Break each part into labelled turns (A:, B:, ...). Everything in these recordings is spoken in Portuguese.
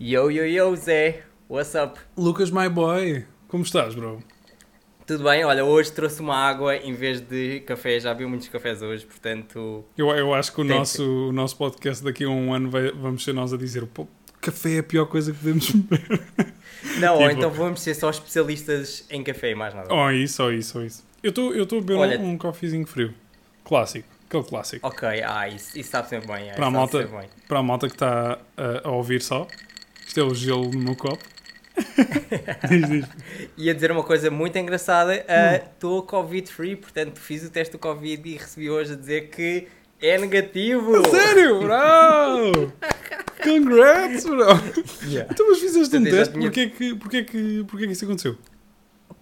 A: Yo, yo, yo, Zé. What's up?
B: Lucas, my boy, como estás, bro?
A: Tudo bem? Olha, hoje trouxe uma água em vez de café. Já vi muitos cafés hoje, portanto.
B: Eu, eu acho que o nosso, o nosso podcast daqui a um ano vai- vamos ser nós a dizer "Pô, café é a pior coisa que podemos beber.
A: Não, ou
B: Tipo-
A: então vamos ser só especialistas em café e mais nada.
B: oh, isso, oh, isso, oh, isso. Eu estou a beber
A: Olha-
B: um, um coffeezinho frio. Clássico, aquele clássico.
A: Ok, ah, isso, isso sabe sempre bem. é,
B: Para a malta. Para a malta que está a, a ouvir só, isto é o gelo no meu copo. diz, diz.
A: Ia dizer uma coisa muito engraçada. Estou Covid-free, portanto fiz o teste do Covid e recebi hoje a dizer que é negativo.
B: Sério, bro! Congrats, bro!
A: Yeah.
B: Então, mas fizeste um teste,
A: tinha-
B: porquê que, porquê, que, porquê que isso aconteceu?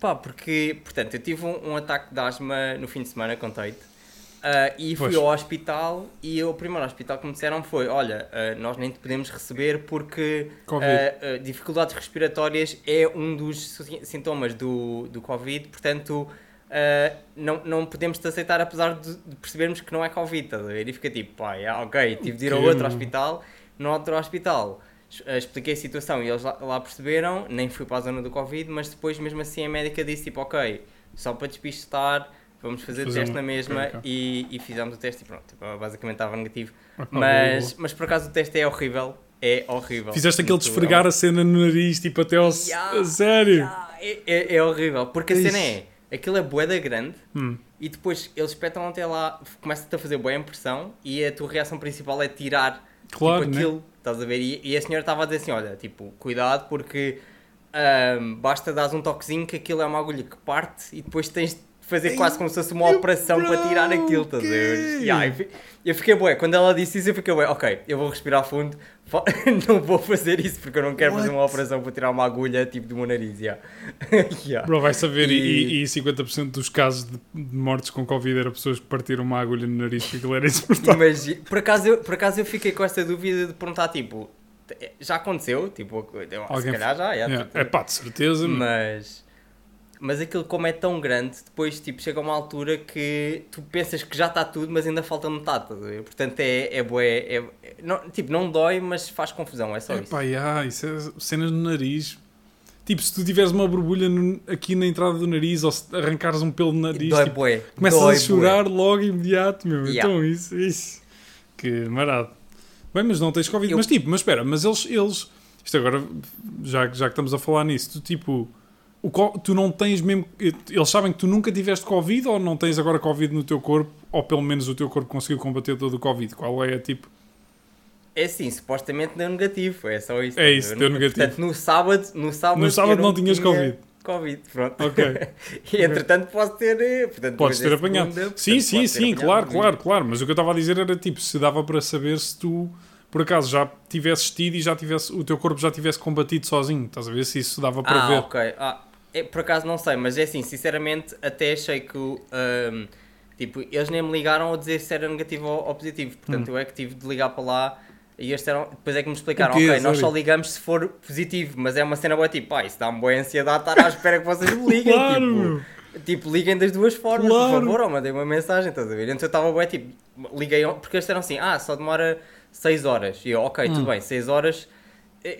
A: Pá, porque, portanto, eu tive um, um ataque de asma no fim de semana, contei-te. Ah, e fui
B: Pois.
A: ao hospital e o primeiro hospital que me disseram foi olha, ah, nós nem te podemos receber porque ah, dificuldades respiratórias é um dos si- sintomas do, do Covid, portanto não, não podemos te aceitar apesar de, de percebermos que não é Covid, ver? E fica tipo, pá, ok, tive de ir ao outro hospital, no outro hospital expliquei a situação e eles lá, lá perceberam, nem fui para a zona do Covid, mas depois mesmo assim a médica disse tipo, ok, só para despistar, vamos fazer o teste na mesma
B: ok, ok.
A: E, e fizemos o teste e pronto, tipo, basicamente estava negativo. Mas, mas por acaso o teste é horrível, é horrível.
B: Fizeste aquele desfregar a cena no nariz, tipo até ao.
A: Yeah,
B: sério?
A: yeah, é, é, é horrível, porque a
B: Ixi.
A: cena é, aquilo é boeda grande
B: Hum.
A: e depois eles espetam até lá, começa-te a fazer boa impressão e a tua reação principal é tirar
B: Claro,
A: tipo,
B: né?
A: aquilo, estás a ver? E, e a senhora estava a dizer assim, olha, tipo, cuidado porque ahm, basta dar um toquezinho que aquilo é uma agulha que parte e depois tens de fazer quase como se fosse uma operação para tirar aquilo, estás a ver? Yeah, eu fi- eu fiquei bué, quando ela disse isso eu fiquei bué, ok, eu vou respirar fundo, não vou fazer isso porque eu não quero fazer uma
B: What?
A: operação para tirar uma agulha tipo do meu nariz, yeah. Yeah.
B: Bro, vai saber, e,
A: E-
B: e, e 50% dos casos de, de mortes com Covid era pessoas que partiram uma agulha no nariz porque aquilo era insuportável.
A: Imagi- por, acaso eu, por acaso eu fiquei com essa dúvida de perguntar, tipo, já aconteceu? Tipo, eu- se
B: Alguém-
A: calhar já, yeah,
B: Yeah.
A: tipo,
B: É pá, de certeza.
A: mas, mas aquilo como é tão grande, depois tipo, chega a uma altura que tu pensas que já está tudo, mas ainda falta metade, portanto é, é bué, é, é- não, tipo, não dói, mas faz confusão, é só isso.
B: pá, yeah, isso é cenas no nariz. Tipo, se tu tiveres uma borbulha no- aqui na entrada do nariz ou se arrancares um pelo no nariz,
A: dói
B: tipo,
A: bué,
B: começas
A: dói
B: a chorar logo imediato, meu.
A: Yeah.
B: Então, isso, isso. Que marado. Bem, mas não tens Covid.
A: Eu-
B: Mas tipo, mas espera, mas eles, eles. Isto agora, já, já que estamos a falar nisso, tu tipo. O, tu não tens mesmo. Eles sabem que tu nunca tiveste Covid ou não tens agora Covid no teu corpo, ou pelo menos o teu corpo conseguiu combater todo o Covid? Qual é tipo.
A: É assim, supostamente deu negativo, é só isso.
B: É isso, deu negativo.
A: Portanto, no sábado, no sábado,
B: No sábado não tinhas
A: tinha
B: Covid.
A: Covid, pronto.
B: Ok.
A: e entretanto posso ter. eh, Portanto,
B: Podes ter apanhado.
A: segunda,
B: sim,
A: portanto,
B: sim, sim,
A: apanhado
B: claro, claro, claro. Mas o que eu estava a dizer era tipo, se dava para saber se tu, por acaso, já tivesses tido e já tivesse, o teu corpo já tivesse combatido sozinho. Estás a ver se isso dava para
A: Ah,
B: ver.
A: ok. Ah, é, por acaso não sei, mas é assim, sinceramente, até achei que. ahm, tipo, eles nem me ligaram a dizer se era negativo ou, positivo. Portanto, eu é que tive de ligar para lá. E eles disseram, depois é que me explicaram,
B: Hum.
A: Ok, nós
B: Zório?
A: só ligamos se for positivo, mas é uma cena boa tipo, pá, isso dá-me boa ansiedade estar à espera que vocês me liguem.
B: Claro,
A: tipo. Tipo, liguem das duas formas,
B: Claro.
A: por favor, ou mandem uma mensagem, estás a ver? Então eu estava bem, tipo, liguei, porque eles disseram assim, ah, só demora 6 horas. E eu, ok,
B: Hum.
A: tudo bem, 6 horas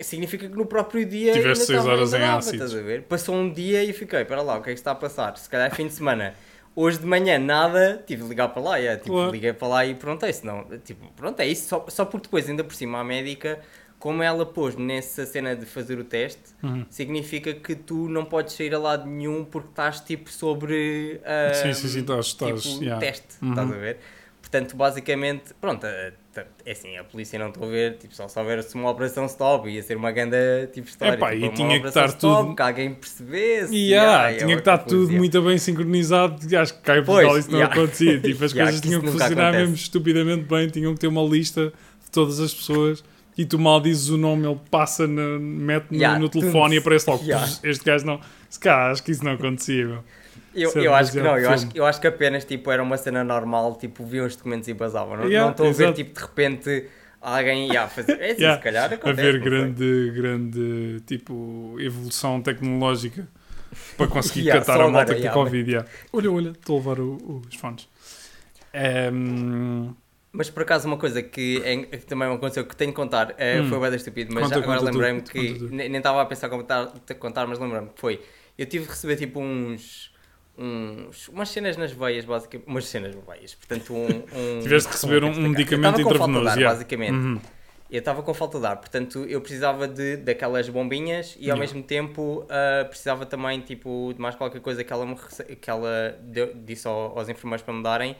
A: significa que no próprio dia
B: Tiveste
A: ainda
B: seis
A: estava-
B: horas
A: ainda
B: em
A: estás ver? Passou um dia e fiquei, para lá, o que é que está a passar? Se calhar é fim de semana. Hoje de manhã nada, tive de ligar para lá, é, tipo,
B: Claro.
A: liguei para lá e perguntei, senão, tipo, pronto, é isso, só, só porque depois, ainda por cima, a médica, como ela pôs nessa cena de fazer o teste,
B: Uhum.
A: significa que tu não podes sair a lado nenhum porque estás tipo sobre ah,
B: Sim, sim, sim, estás- estás,
A: tipo,
B: yeah.
A: teste,
B: Uhum.
A: estás a ver? Portanto, basicamente, pronto, ah, é assim, a polícia não estou a ver, tipo, só se houvesse uma operação stop, ia ser uma grande tipo, história,
B: Epá,
A: tipo,
B: e tinha que estar
A: stop,
B: tudo-
A: que alguém percebesse,
B: yeah,
A: yeah,
B: tinha
A: é
B: que estar tudo muito bem sincronizado. Acho que cá em
A: Pois,
B: Portugal isso não
A: yeah.
B: acontecia. Tipo, as coisas tinham que funcionar
A: acontece.
B: mesmo estupidamente bem. Tinham que ter uma lista de todas as pessoas. E tu mal dizes o nome, ele passa, na, mete no, no telefone e aparece logo. Este gajo não. Se cá, acho que isso não acontecia. Meu.
A: Eu,
B: é
A: eu acho que não, eu acho, eu acho que apenas tipo, era uma cena normal, tipo, viam os documentos e basavam. Não
B: Yeah,
A: não estou a ver, tipo, de repente alguém ia fazer. É assim,
B: Yeah,
A: se calhar acontece.
B: Haver grande, grande tipo, evolução tecnológica para conseguir
A: Yeah,
B: catar a malta que tem Covid. yeah. Olha, olha, estou a levar o- os fones. Ehm,
A: Mas por acaso uma coisa que, é, que também me aconteceu que tenho que contar eh,
B: Hum.
A: foi bem estúpido, mas
B: Conta,
A: já- agora lembrei-me que nem estava a pensar contar, contar mas lembrei-me que foi. Eu tive de receber tipo uns. Uns umas cenas nas veias, basicamente. Umas cenas nas veias. Portanto, um. um
B: Tiveste de receber um- um medicamento intravenoso, yeah.
A: basicamente.
B: Uhum.
A: Eu estava com falta de ar, portanto eu precisava de, daquelas bombinhas e ao
B: Yeah.
A: mesmo tempo ah, precisava também tipo, de mais qualquer coisa que ela, me, que ela deu- disse ao- aos enfermeiros para me darem.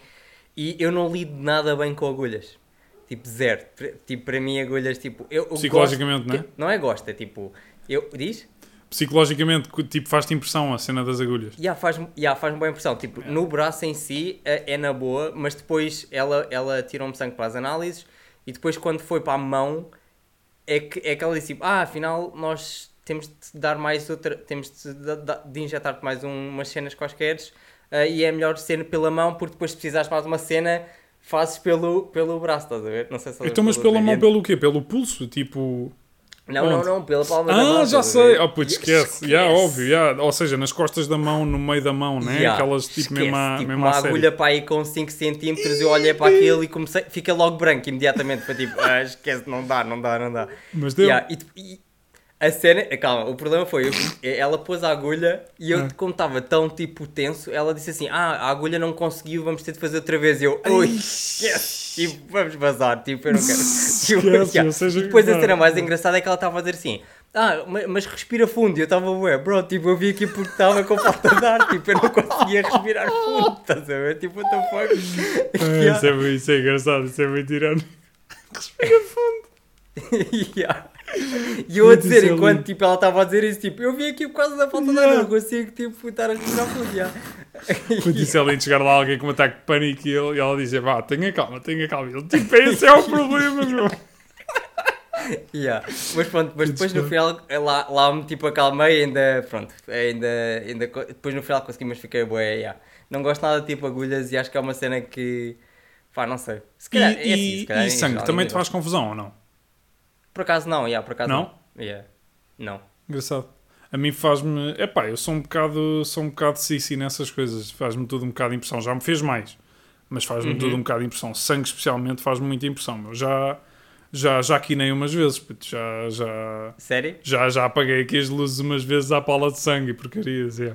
A: E eu não lido nada bem com agulhas. Tipo, zero. Tipo, para mim, agulhas, tipo. Eu, eu
B: Psicologicamente,
A: gosto-
B: não é?
A: Não é gosto, é tipo. Eu, diz?
B: Psicologicamente, tipo, faz-te impressão a cena das agulhas.
A: Já faz-me já faz boa impressão. Tipo, no braço em si é, é na boa, mas depois ela, ela tirou-me sangue para as análises e depois quando foi para a mão é que, é que ela disse tipo, ah, afinal nós temos de dar mais outra, temos de, da- de injetar-te mais um- umas cenas quaisquer ah, e é melhor ser pela mão porque depois se precisares mais uma cena fazes pelo, pelo braço, estás a ver? Não sei se
B: Então, mas pela mão, pelo quê? Pelo pulso? Tipo...
A: Não, não,
B: onde?
A: não, pela palma da mão.
B: Ah, já sei. Oh, putz, esquece. Já, óbvio. já. Ou seja, nas costas da mão, no meio da mão, né?
A: Yeah,
B: Aquelas tipo
A: esquece,
B: mesmo à,
A: tipo,
B: mesmo
A: uma
B: série.
A: agulha para aí com 5 cm eu olhei para aquilo e comecei, fica logo branco imediatamente para tipo, ah, esquece, não dá, não dá, não dá.
B: Mas deu.
A: Yeah, e, e a cena, calma, o problema foi, eu- ela pôs a agulha e eu,
B: Ah.
A: como estava tão tipo tenso, ela disse assim: Ah, a agulha não conseguiu, vamos ter de fazer outra vez. E eu, ui, esquece, tipo, vamos vazar, tipo, eu não quero. Tipo,
B: Esquece,
A: yeah.
B: seja,
A: depois a cena mais engraçada é que ela estava a dizer assim. Ah, ma- mas respira fundo. E eu estava, ué, bro, tipo, eu vim aqui porque estava com falta de ar, tipo, eu não conseguia respirar fundo, estás a ver? Tipo, what the fuck? Yeah.
B: isso, é, isso é engraçado, isso é muito tirano.
A: Yeah. E eu a dizer, enquanto tipo, ela estava a dizer isso, tipo, eu vim aqui por causa da falta de ar, não consigo tipo, estar a respirar fundo. Yeah.
B: Quando disse ela de chegar lá alguém com um ataque de pânico e, ele, e ela dizia, vá, tenha calma, tenha calma. Ele, tipo, esse é o problema, meu.
A: Yeah. Mas pronto, mas depois no final lá, lá me tipo acalmei ainda, pronto, ainda, ainda, co- depois no final consegui, mas fiquei bué, yeah. Não gosto nada de tipo agulhas e acho que é uma cena que, pá, não sei. Se
B: E,
A: calhar, é assim,
B: e-
A: se calhar
B: e sangue, também te faz confusão ou não?
A: Por acaso não, yeah, por acaso
B: Não?
A: não. Yeah. Não.
B: Engraçado. A mim faz-me. Epá, eu sou um bocado, sou um bocado sissi nessas coisas. Faz-me tudo um bocado de impressão. Já me fez mais, mas faz-me
A: Uhum.
B: tudo um bocado de impressão. Sangue, especialmente, faz-me muita impressão. meu. já, já, já quinei umas vezes. puto, Já, já,
A: Sério?
B: já, já apaguei aqui as luzes umas vezes à pala de sangue e porcarias. É.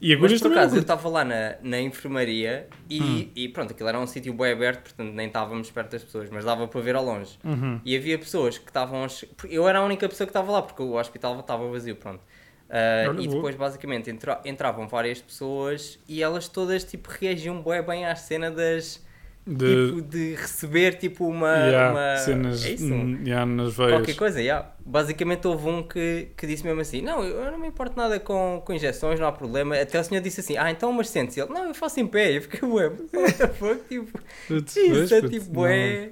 B: E
A: Mas
B: agulhas
A: por
B: também.
A: acaso eu estava lá na, na enfermaria e,
B: Hum.
A: e pronto, aquilo era um sítio bem aberto, portanto nem estávamos perto das pessoas, mas dava para ver ao longe.
B: Uhum.
A: E havia pessoas que estavam. Eu era a única pessoa que estava lá, porque o hospital estava vazio, pronto.
B: Olha,
A: e depois, basicamente, entra- entravam várias pessoas e elas todas tipo, reagiam bué bem à cena das.
B: De,
A: Tipo, de receber tipo uma.
B: yeah,
A: uma
B: cenas
A: é isso?
B: yeah, nas veias.
A: Qualquer coisa, yeah. basicamente houve um que, que disse mesmo assim: Não, eu não me importo nada com, com injeções, não há problema. Até o senhor disse assim: Ah, então, mas sente-se. Ele: Não, eu faço em pé. Eu fiquei, ué, what the fuck? Tipo, isso é tipo, ué.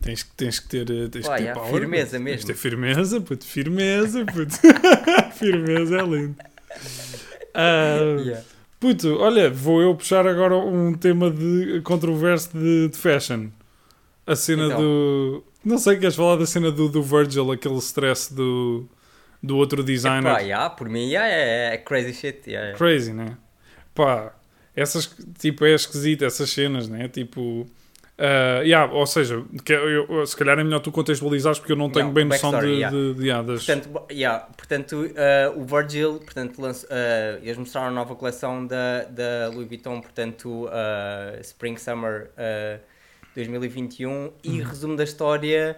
B: Tens, que- tens que ter, eh, tens
A: Pá,
B: que ter power,
A: firmeza
B: puto. Tens
A: mesmo.
B: que ter firmeza, puto, firmeza, puto. firmeza é lindo. Ah,
A: Yeah.
B: Puto, olha, vou eu puxar agora um tema de controverso de, de fashion. A cena
A: Então.
B: do. Não sei, queres falar da cena do, do Virgil, aquele stress do, do outro designer?
A: Epá, yeah, por mim yeah, é, é crazy shit. Yeah, yeah.
B: Crazy, né? Pá, essas, tipo, é esquisito essas cenas, né? Tipo, ah, yeah, ou seja, que eu, se calhar é melhor tu contextualizares porque eu não tenho
A: Não,
B: bem noção de,
A: yeah.
B: de, de- yeah, das...
A: Portanto, yeah, portanto uh, o Virgil, portanto, lanç- uh, eles mostraram a nova coleção da, da Louis Vuitton, portanto, uh, Spring Summer uh, 2021 e resumo da história.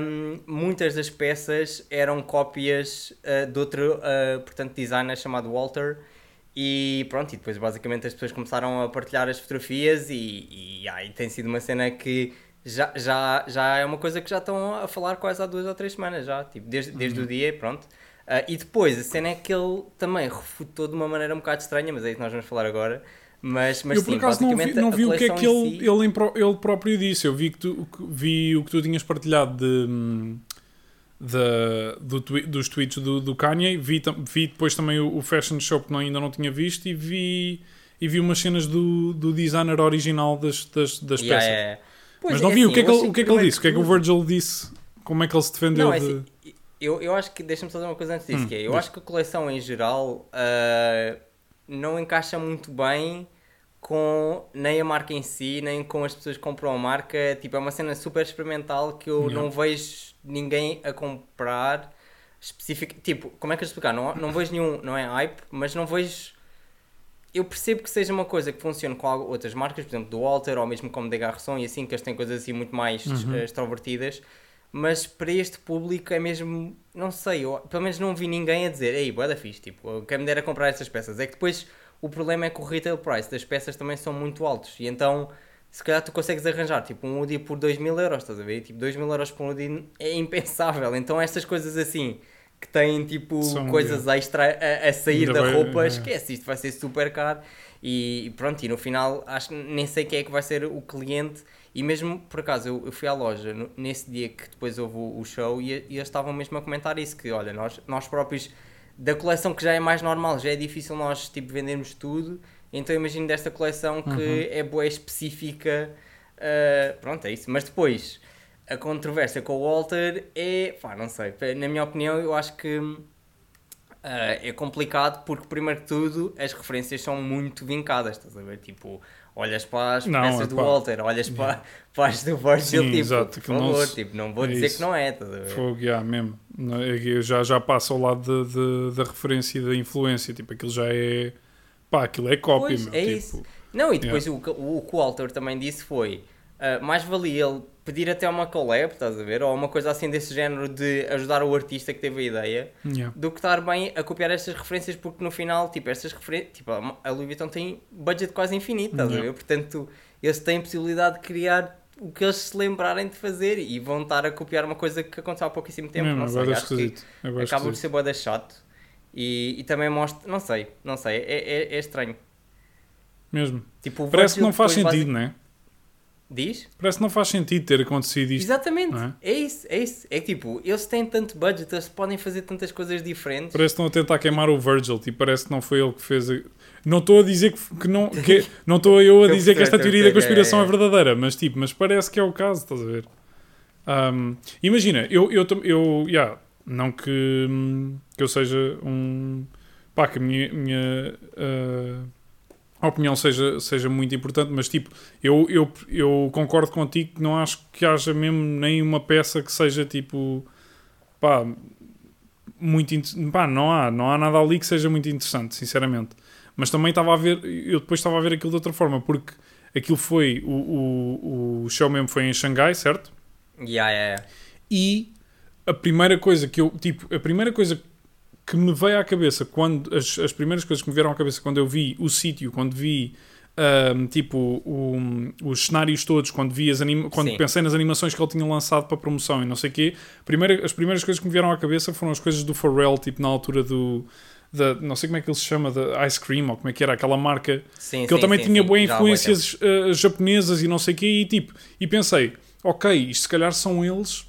A: um, muitas das peças eram cópias uh, de outro uh, portanto, designer chamado Walter e pronto, e depois basicamente as pessoas começaram a partilhar as fotografias e, e, ah, e tem sido uma cena que já, já, já é uma coisa que já estão a falar quase há duas ou três semanas já, tipo, desde, desde o dia, pronto. Ah, e depois a cena é que ele também refutou de uma maneira um bocado estranha, mas é isso que nós vamos falar agora. Mas, mas
B: eu por
A: sim,
B: acaso não vi, não vi o que é que ele,
A: si-
B: ele, ele próprio disse. Eu vi, que tu, vi o que tu tinhas partilhado de, hum, da- do twi- dos tweets do, do Kanye. Vi, vi depois também o, o Fashion Show que não, ainda não tinha visto e vi, e vi umas cenas do, do designer original das, das, das
A: Yeah,
B: peças.
A: yeah. Pois
B: Mas não
A: é
B: vi o
A: assim,
B: que é que ele, o que é que ele
A: primeiro
B: disse. O que é que o Virgil disse? Como é que ele se defendeu
A: Não, é
B: de...
A: assim, eu, eu acho que, deixa-me só dizer uma coisa antes disso,
B: Hum,
A: que é, eu
B: diz.
A: acho que a coleção em geral ah, não encaixa muito bem com nem a marca em si, nem com as pessoas que compram a marca. Tipo, é uma cena super experimental que eu
B: Yeah.
A: não vejo ninguém a comprar específico. Tipo, como é que eu explicar? Não, não vejo nenhum, não é hype, mas não vejo. Eu percebo que seja uma coisa que funcione com outras marcas, por exemplo, do Walter ou mesmo como da Garçom e assim, que eles têm coisas assim muito mais
B: Uhum.
A: eh, extrovertidas. Mas para este público é mesmo, não sei, eu pelo menos não vi ninguém a dizer, ei, boa da fixe, tipo, quem me dera comprar estas peças. É que depois o problema é que o retail price das peças também são muito altos e então se calhar tu consegues arranjar tipo um Woody por 2 mil euros, estás a ver? Tipo, 2 mil euros por um Woody é impensável. Então estas coisas assim que têm tipo coisas extra a, a sair
B: Ainda
A: da
B: vai-
A: roupa,
B: é.
A: esquece, isto vai ser super caro. E, e pronto, e no final acho que nem sei quem é que vai ser o cliente. E mesmo por acaso eu, eu fui à loja no- nesse dia que depois houve o, o show e, e eles estavam mesmo a comentar isso: que olha, nós, nós próprios da coleção que já é mais normal, já é difícil nós tipo vendermos tudo. Então eu imagino desta coleção que
B: Uhum.
A: é boa específica. uh, pronto, é isso. Mas depois a controvérsia com o Walter é, pá, não sei, na minha opinião, eu acho que ah, é complicado porque, primeiro de tudo, as referências são muito vincadas, estás a ver? Tipo, olhas para as
B: Não,
A: peças
B: é
A: do
B: pá.
A: Walter, olhas para, para as do Virgil, tipo,
B: exato,
A: por
B: não
A: favor,
B: se-
A: tipo, não vou
B: é
A: dizer
B: isso.
A: que não é, estás a ver?
B: Fogo, já, mesmo. Não, eu já, já passo ao lado da referência e da influência. Tipo, aquilo já é. Pá, aquilo é cópia,
A: Pois,
B: meu.
A: é
B: tipo,
A: isso. Não, e depois o, que- o que o Walter também disse foi: ah, mais valia ele pedir até uma collab, estás a ver? Ou uma coisa assim desse género de ajudar o artista que teve a ideia,
B: yeah.
A: do que estar bem a copiar estas referências, porque no final, tipo, estas referências, tipo, a a Louis Vuitton tem budget quase infinito, estás a
B: Yeah.
A: ver? Portanto, eles têm possibilidade de criar o que eles se lembrarem de fazer e vão estar a copiar uma coisa que aconteceu há pouquíssimo tempo,
B: Mesmo,
A: não sei,
B: é
A: acho que
B: esquisito. É
A: acaba por ser boa chato e, e também mostra, não sei, não sei, é, é, é estranho.
B: Mesmo.
A: Tipo,
B: Parece que não faz sentido, não é?
A: Diz?
B: Parece que não faz sentido ter acontecido isto.
A: Exatamente,
B: é?
A: é? isso, é isso. É que tipo, eles têm tanto budget, eles podem fazer tantas coisas diferentes.
B: Parece que estão a tentar queimar o Virgil. Tipo, parece que não foi ele que fez. a- Não estou a dizer que, que não. Que, não estou eu a
A: Eu
B: dizer que esta teoria da
A: eu
B: conspiração
A: é,
B: é,
A: é.
B: verdadeira, mas tipo, mas parece que é o caso, estás a ver? Ahm, imagina, eu, eu, tam- eu yeah, não que, hum, que eu seja um. pá, que a minha, minha ah, opinião seja, seja muito importante, mas tipo, eu, eu, eu concordo contigo que não acho que haja mesmo nem uma peça que seja tipo. pá, muito pá, não há, não há nada ali que seja muito interessante, sinceramente. Mas também estava a ver, eu depois estava a ver aquilo de outra forma, porque aquilo foi, o, o, o show mesmo foi em Xangai, certo?
A: Yeah, yeah, yeah.
B: E a primeira coisa que eu, tipo, a primeira coisa que me veio à cabeça quando, as, as primeiras coisas que me vieram à cabeça quando eu vi o sítio, quando vi ahm, tipo os cenários todos, quando vi as anima quando
A: Sim.
B: pensei nas animações que ele tinha lançado para promoção e não sei o quê, primeira, as primeiras coisas que me vieram à cabeça foram as coisas do Pharrell, tipo na altura do da, não sei como é que ele se chama, da Ice Cream ou como é que era, aquela marca
A: Sim,
B: que ele
A: sim,
B: também
A: sim,
B: tinha boas influências uh, japonesas e não sei o quê, e tipo, e pensei, ok, isto se calhar são eles,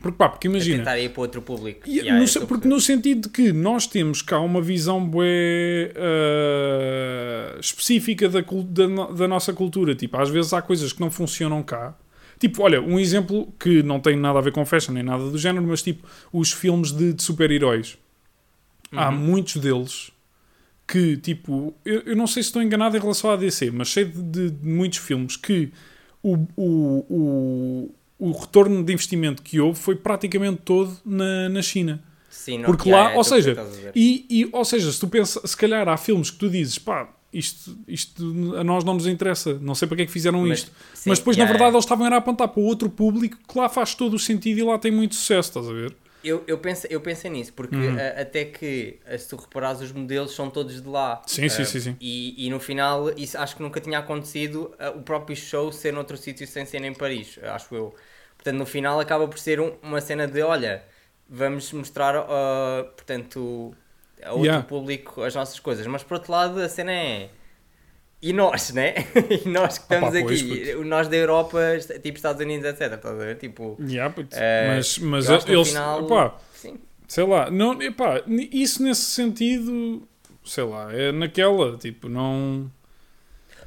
B: porque pá, porque
A: tempo. A
B: imagina,
A: tentar ir para outro público.
B: e
A: Yeah,
B: no porque no sentido de que nós temos cá uma visão bué uh, específica da, da, da nossa cultura, tipo, às vezes há coisas que não funcionam cá, Tipo, olha, um exemplo que não tem nada a ver com fashion nem nada do género, mas tipo, os filmes de, de super-heróis. Há
A: Uhum.
B: muitos deles que, tipo, eu, eu não sei se estou enganado em relação à DC, mas sei de, de- de muitos filmes que o, o, o, o retorno de investimento que houve foi praticamente todo na, na China.
A: Sim, não-
B: Porque lá,
A: é,
B: ou seja. E, e, ou seja, se tu pensas, se calhar há filmes que tu dizes, pá, isto, isto a nós não nos interessa, não sei para que é que fizeram
A: Mas-
B: isto.
A: sim,
B: Mas depois,
A: yeah,
B: na verdade,
A: yeah.
B: eles estavam a apontar para outro público que lá faz todo o sentido e lá tem muito sucesso, estás a ver?
A: Eu, eu, pensei, eu pensei nisso, porque
B: Uhum.
A: a- até que, se tu reparares, os modelos são todos de lá.
B: Sim, sim,
A: Ah,
B: sim, sim.
A: E, e no final, isso acho que nunca tinha acontecido ah, o próprio show ser noutro sítio sem ser em Paris, acho eu. Portanto, no final acaba por ser um- uma cena de, olha, vamos mostrar, ah, portanto, a outro
B: Yeah.
A: público as nossas coisas. Mas por outro lado, a cena é... E nós, né? e nós que estamos
B: pois,
A: aqui, nós da Europa, tipo Estados Unidos, etc. Estás a ver? Tipo,
B: Yeah,
A: Eh,
B: mas mas eles,
A: final-
B: pá,
A: sim.
B: sei lá, não, epá, isso nesse sentido, sei lá, é naquela, tipo, não.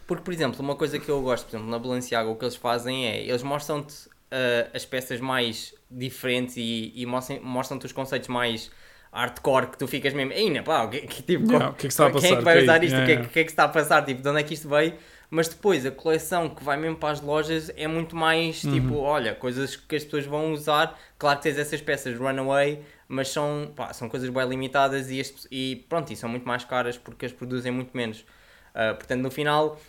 A: Porque, por exemplo, uma coisa que eu gosto, por exemplo, na Balenciaga, o que eles fazem é, eles mostram-te ah, as peças mais diferentes e, e mostram- mostram-te os conceitos mais hardcore que tu ficas mesmo, ainda pá, o que, que, tipo,
B: Yeah, que é que está a
A: quem é
B: passar?
A: que vai
B: é
A: usar isto? O que, é,
B: Yeah,
A: que- que é que está a passar? Tipo, de onde é que isto veio? Mas depois a coleção que vai mesmo para as lojas é muito mais
B: Uhum.
A: tipo, olha, coisas que as pessoas vão usar. Claro que tens essas peças runaway, mas são, pá, são coisas bem limitadas e, e pronto, e são muito mais caras porque as produzem muito menos. Ah, portanto, no final,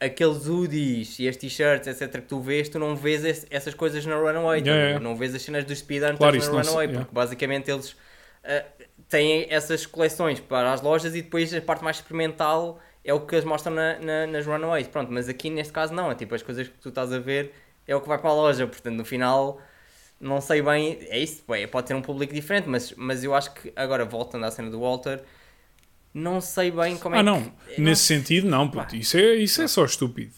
A: aqueles hoodies e as t-shirts, etc., que tu vês, tu não vês esse- essas coisas na Runaway.
B: Yeah, yeah.
A: Não vês as cenas dos speedhunters
B: Claro,
A: na
B: isso não
A: Runaway,
B: yeah.
A: porque basicamente eles ah, têm essas coleções para as lojas e depois a parte mais experimental é o que eles mostram na- na- nas Runaways. Pronto, mas aqui neste caso não, é tipo as coisas que tu estás a ver é o que vai para a loja, portanto no final não sei bem, é isso, bem, pode ter um público diferente, mas, mas eu acho que agora voltando à cena do Walter, não sei bem como é
B: ah,
A: que.
B: não.
A: eu
B: Nesse sentido, não, puto. Isso é, isso é só estúpido.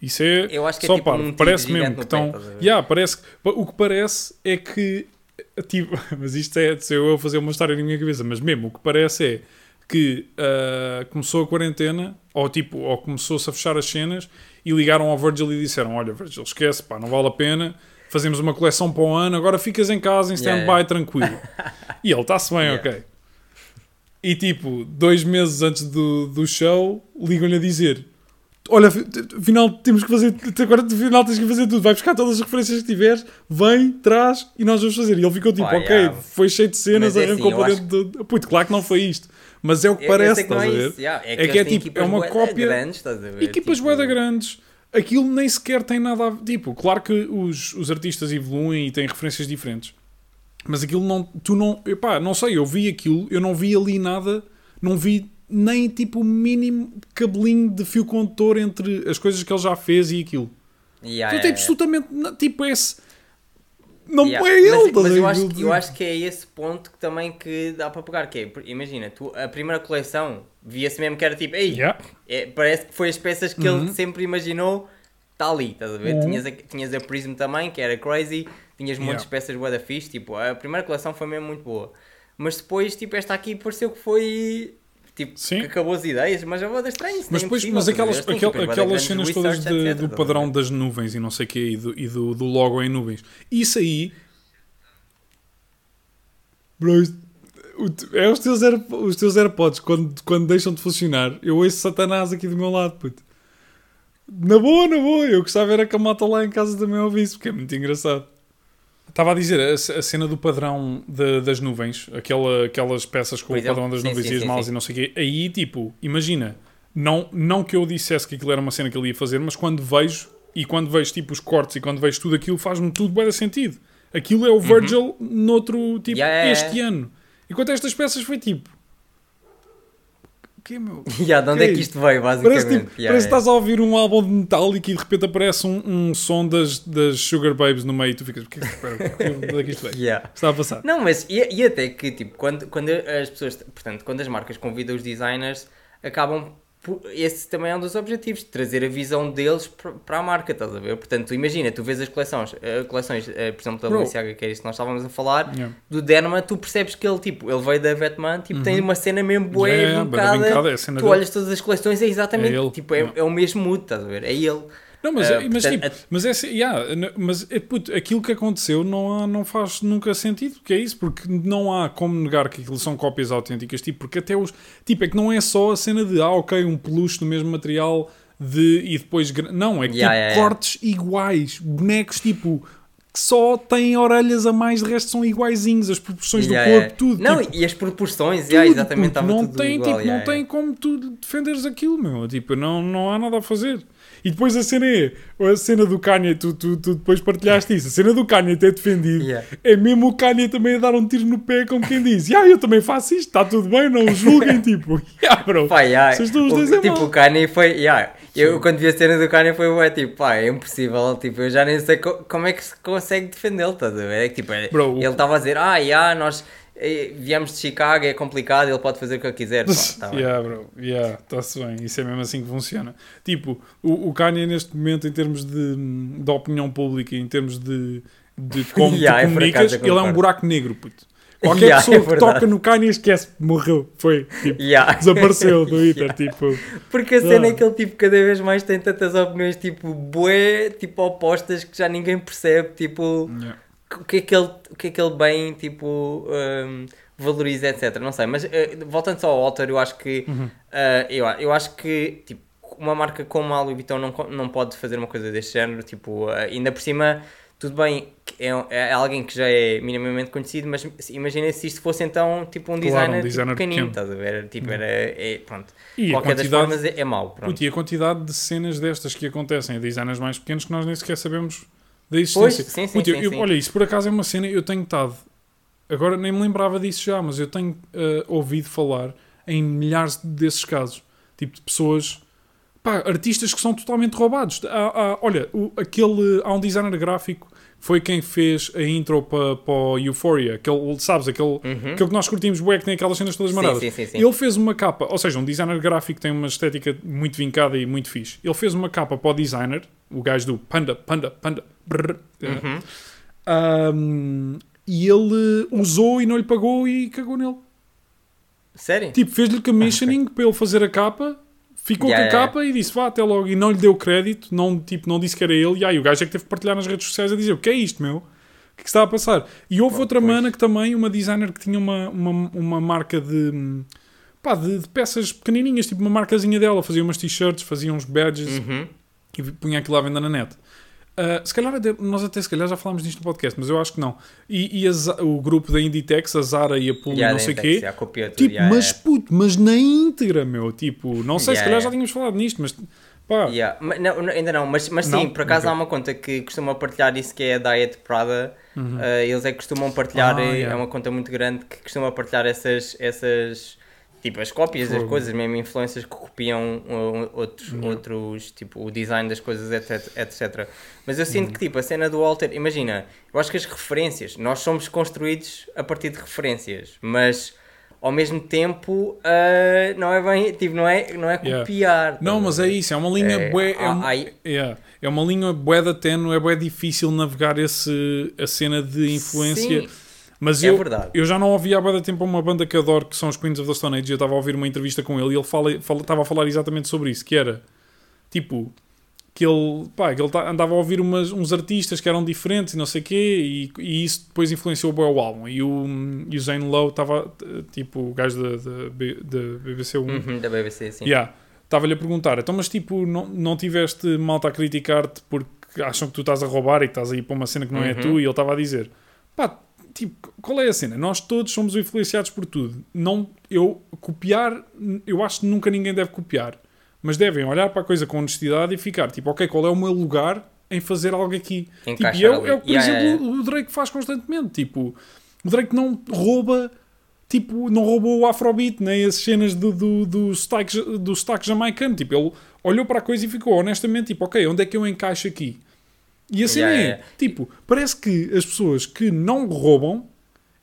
B: Isso é
A: Eu acho que é
B: só
A: tipo
B: parvo.
A: um
B: parece mesmo que estão. Yeah, parece, o que parece é que. Tipo, mas isto é eu a fazer uma história na minha cabeça, mas mesmo o que parece é que ah, começou a quarentena, ou tipo, ou começou-se a fechar as cenas e ligaram ao Virgil e disseram: Olha, Virgil, esquece, pá, não vale a pena. Fazemos uma coleção para o ano, agora ficas em casa em
A: Yeah,
B: stand-by tranquilo. e ele está-se bem,
A: Yeah.
B: ok. E tipo, dois meses antes do, do show, ligam-lhe a dizer: Olha, fi- afinal temos que fazer, agora afinal tens que fazer tudo, vai buscar todas as referências que tiveres, vem, traz e nós vamos fazer. E ele ficou tipo: Ok,
A: yeah.
B: foi cheio de cenas,
A: Mas é
B: arrancou
A: assim,
B: para
A: eu
B: dentro do. Puto, claro que não foi isto, mas é o que
A: Eu- eu
B: parece,
A: sei que não
B: estás a
A: é
B: ver?
A: yeah,
B: É
A: que
B: que
A: eles
B: é tipo, é uma cópia-
A: grandes, ver?
B: Equipas
A: Tipo,
B: grandes. Aquilo nem sequer tem nada a Tipo, claro que os, os artistas evoluem e têm referências diferentes. Mas aquilo não... Tu não... Epá, não sei, eu vi aquilo, eu não vi ali nada, não vi nem tipo o mínimo cabelinho de fio condutor entre as coisas que ele já fez e aquilo.
A: yeah, yeah, yeah.
B: absolutamente... Tipo, esse... Não
A: Yeah.
B: é ele,
A: mas, mas eu, acho, que- eu acho que é esse ponto que também que dá para pegar, que é, imagina, tu, a primeira coleção via-se mesmo que era tipo, ei,
B: Yeah.
A: é, parece que foi as peças que ele sempre imaginou, está ali, estás a ver?
B: Uhum.
A: Tinhas, a, tinhas a Prism também, que era crazy, tinhas de peças da fixe, tipo, a primeira coleção foi mesmo muito boa. Mas depois, tipo, esta aqui pareceu que foi, tipo,
B: Sim.
A: que acabou as ideias, mas é bué da estranho, isso
B: Mas,
A: é
B: depois, mas aquelas,
A: têm
B: aquel- aquelas
A: grandes
B: cenas todas de-
A: etc,
B: do padrão das nuvens e não sei o quê, e, do, e do, do logo em nuvens. Isso aí. Bro, é os teus, Air- os teus AirPods quando, quando deixam de funcionar. Eu ouço Satanás aqui do meu lado, puto. Na boa, na boa. Eu gostava era que a malta lá em casa também ouvisse, porque é muito engraçado. Estava a dizer, a, a cena do padrão da- das nuvens, aquela, aquelas peças com o
A: exemplo,
B: padrão das
A: sim,
B: nuvens
A: sim,
B: e as malas
A: sim.
B: e não sei o quê, aí tipo, imagina, não, não que eu dissesse que aquilo era uma cena que ele ia fazer, mas quando vejo, e quando vejo tipo os cortes e quando vejo tudo aquilo, faz-me tudo bem sentido. Aquilo é o Virgil noutro, tipo,
A: Uhum. Yeah,
B: este ano. Enquanto estas peças foi tipo... O que meu?
A: Yeah, de onde é que isto veio, basicamente?
B: Parece, tipo,
A: Yeah,
B: parece que
A: yeah.
B: estás a ouvir um álbum de Metallica e de repente aparece um, um som das, das Sugar Babes no meio e tu ficas, o que é que, que é- é que isto veio?
A: Yeah.
B: Que está a passar?
A: Não, mas e, e até que, tipo, quando, quando as pessoas, portanto, quando as marcas convidam os designers, acabam, esse também é um dos objetivos, trazer a visão deles para a marca, estás a ver? Portanto, imagina, tu vês as coleções, eh, coleções eh, por exemplo, da. Balenciaga, que é isso que nós estávamos a falar,
B: Yeah.
A: do Derma, tu percebes que ele, tipo, ele veio da Vetman, tipo, tem uma cena mesmo boa,
B: Uhum. Yeah, é a cena
A: tu
B: dele.
A: olhas todas as coleções, é exatamente,
B: É ele,
A: tipo, é,
B: yeah.
A: é o mesmo mood, estás a ver? É ele.
B: Não, mas, é- mas,
A: portanto,
B: tipo, mas, é, assim, yeah, mas é, puto, aquilo que aconteceu não, há, não faz nunca sentido, que é isso, porque não há como negar que aquilo são cópias autênticas, tipo, porque até os. Tipo, é que não é só a cena de, ah, ok, um peluche do mesmo material de, e depois. Não, é que
A: Yeah,
B: tipo,
A: yeah,
B: cortes iguais, bonecos tipo. Que só têm orelhas a mais, de resto são iguaizinhos, as proporções
A: Yeah,
B: do corpo,
A: yeah.
B: tudo.
A: Não,
B: tipo,
A: e as proporções,
B: tudo,
A: yeah, exatamente,
B: não tem,
A: igual.
B: tipo, não tem como tu defenderes aquilo, meu. Tipo, não, não há nada a fazer. E depois a cena é, a cena do Kanye, tu, tu, tu depois partilhaste isso, a cena do Kanye ter defendido,
A: Yeah.
B: é mesmo o Kanye também a dar um tiro no pé, como quem diz, ah, eu também faço isto, está tudo bem, não o julguem, tipo, yeah, bro,
A: Pá, yeah,
B: vocês estão os
A: o-
B: dois a
A: Tipo,
B: mal.
A: o Kanye foi. Yeah, eu quando vi a cena do Kanye foi ué, tipo, pá, é impossível. Tipo, eu já nem sei co- como é que se consegue defendê-lo, estás a ver? É que, tipo,
B: Bro, o-
A: ele estava a dizer, ah, yeah, nós viemos de Chicago, é complicado, ele pode fazer o que ele quiser. Pá, tá bem.
B: yeah, bro, yeah, está-se bem, isso é mesmo assim que funciona. Tipo, o, o Kanye neste momento, em termos de, de opinião pública, em termos de, de como
A: Yeah,
B: tu
A: é
B: comunicas,
A: acaso, eu
B: ele é um buraco negro, puto. Qualquer
A: Yeah,
B: pessoa
A: é
B: que toca no Kanye esquece, morreu, foi, tipo,
A: Yeah.
B: desapareceu do Twitter, tipo,
A: Porque a cena
B: Ah.
A: é que ele, tipo, cada vez mais tem tantas opiniões, tipo, bué, tipo, opostas que já ninguém percebe, tipo, o que é que ele, o que é que ele bem, tipo, hum, valoriza, etc. Não sei, mas uh, voltando só ao Walter, eu acho que
B: Uhum.
A: uh, eu, eu acho que tipo, uma marca como a Louis Vuitton não, não pode fazer uma coisa deste género, tipo, uh, ainda por cima, tudo bem, é, é alguém que já é minimamente conhecido, mas imagina se isto fosse então tipo um
B: Claro, um
A: designer,
B: designer
A: tipo, pequenino,
B: pequeno.
A: estás a ver? Tipo, era, é, pronto.
B: E
A: Qualquer das formas é, é mau, pronto.
B: E a quantidade de cenas destas que acontecem a designers mais pequenos que nós nem sequer sabemos da
A: Pois,
B: existência.
A: sim, sim,
B: eu-
A: sim,
B: eu-
A: sim.
B: Olha, isso por acaso é uma cena, eu tenho estado. Agora nem me lembrava disso já, mas eu tenho eh, ouvido falar em milhares desses casos. Tipo de pessoas. Pá, artistas que são totalmente roubados. Há, há- olha, o- aquele, há um designer gráfico foi quem fez a intro para, o Euphoria. Aquele, sabes, aquele,
A: Uhum.
B: aquele que nós curtimos, bué, que tem aquelas cenas todas maradas.
A: sim, sim, sim.
B: Ele fez uma capa, ou seja, um designer gráfico tem uma estética muito vincada e muito fixe. Ele fez uma capa para o designer, o gajo do Panda, Panda, Panda, brrr,
A: Uhum.
B: um, e ele usou e não lhe pagou e cagou nele.
A: Sério?
B: Tipo, fez-lhe commissioning para ele fazer a capa, ficou
A: Yeah,
B: com a capa e disse vá até logo. E não lhe deu crédito, não, tipo, não disse que era ele. E aí o gajo é que teve que partilhar nas redes sociais a dizer o que é isto, meu? O que é que está a passar? E houve outra
A: pois.
B: mana que também, uma designer que tinha uma, uma, uma marca de, pá, de, de peças pequenininhas, tipo uma marcazinha dela, fazia umas t-shirts, fazia uns badges
A: Uhum.
B: e punha aquilo à venda na net. Ah, se calhar, nós até se calhar já falámos disto no podcast, mas eu acho que não. E, e o grupo da Inditex, a Zara e a Puma,
A: Yeah,
B: não sei o quê,
A: yeah, copiou tudo,
B: Tipo,
A: yeah,
B: mas puto, mas na íntegra, meu. Tipo, não sei, se calhar já tínhamos falado nisto, mas pá.
A: Mas não, ainda não, mas, mas sim,
B: Não?
A: por acaso
B: Ok.
A: há uma conta que costuma partilhar isso que é a Diet Prada. Uh, eles é que costumam partilhar,
B: Uhum. Ah,
A: é- uma conta muito grande que costuma partilhar essas, essas tipo as cópias das coisas, mesmo influências que copiam uh, outros,
B: Yeah.
A: outros, tipo o design das coisas, etc. etc. Mas eu
B: Uhum.
A: sinto que tipo a cena do Walter, imagina, eu acho que as referências, nós somos construídos a partir de referências, mas ao mesmo tempo uh, não é bem, tipo, não é, não é
B: Yeah.
A: copiar.
B: Não,
A: estás a
B: mas é isso, é uma linha
A: É,
B: bué. É, um- yeah, é uma linha bué da tenue, é bué difícil navegar esse, a cena de influência.
A: Sim,
B: Mas
A: é
B: eu,
A: verdade.
B: eu já não ouvi há da tempo uma banda que adoro, que são os Queens of the Stone Age. Eu estava a ouvir uma entrevista com ele e ele fala, fala- estava a falar exatamente sobre isso, que era tipo que ele, pá, que ele andava a ouvir umas, uns artistas que eram diferentes e não sei o quê, e, e isso depois influenciou o álbum. E o, e o Zane Lowe estava, tipo, o gajo da BBC 1,
A: Uhum, da BBC, sim.
B: Yeah. Estava-lhe a perguntar, então, mas tipo, não, não tiveste malta a criticar-te porque acham que tu estás a roubar e que estás aí para uma cena que não é
A: Uhum.
B: tu? E ele estava a dizer, pá, tipo, qual é a cena? Nós todos somos influenciados por tudo. Não, eu copiar, eu acho que nunca ninguém deve copiar, mas devem olhar para a coisa com honestidade e ficar, tipo, ok, qual é o meu lugar em fazer algo aqui? Tipo,
A: Encaixar
B: e é, o-
A: ali.
B: é o que, por
A: Yeah,
B: exemplo,
A: yeah,
B: o Drake faz constantemente. Tipo, o Drake não rouba, tipo, não roubou o Afrobeat, nem as cenas do, do, do, sotaque, do sotaque jamaicano. Tipo, ele olhou para a coisa e ficou honestamente, tipo, ok, onde é que eu encaixo aqui? E assim
A: Yeah,
B: é.
A: yeah.
B: Tipo, parece que as pessoas que não roubam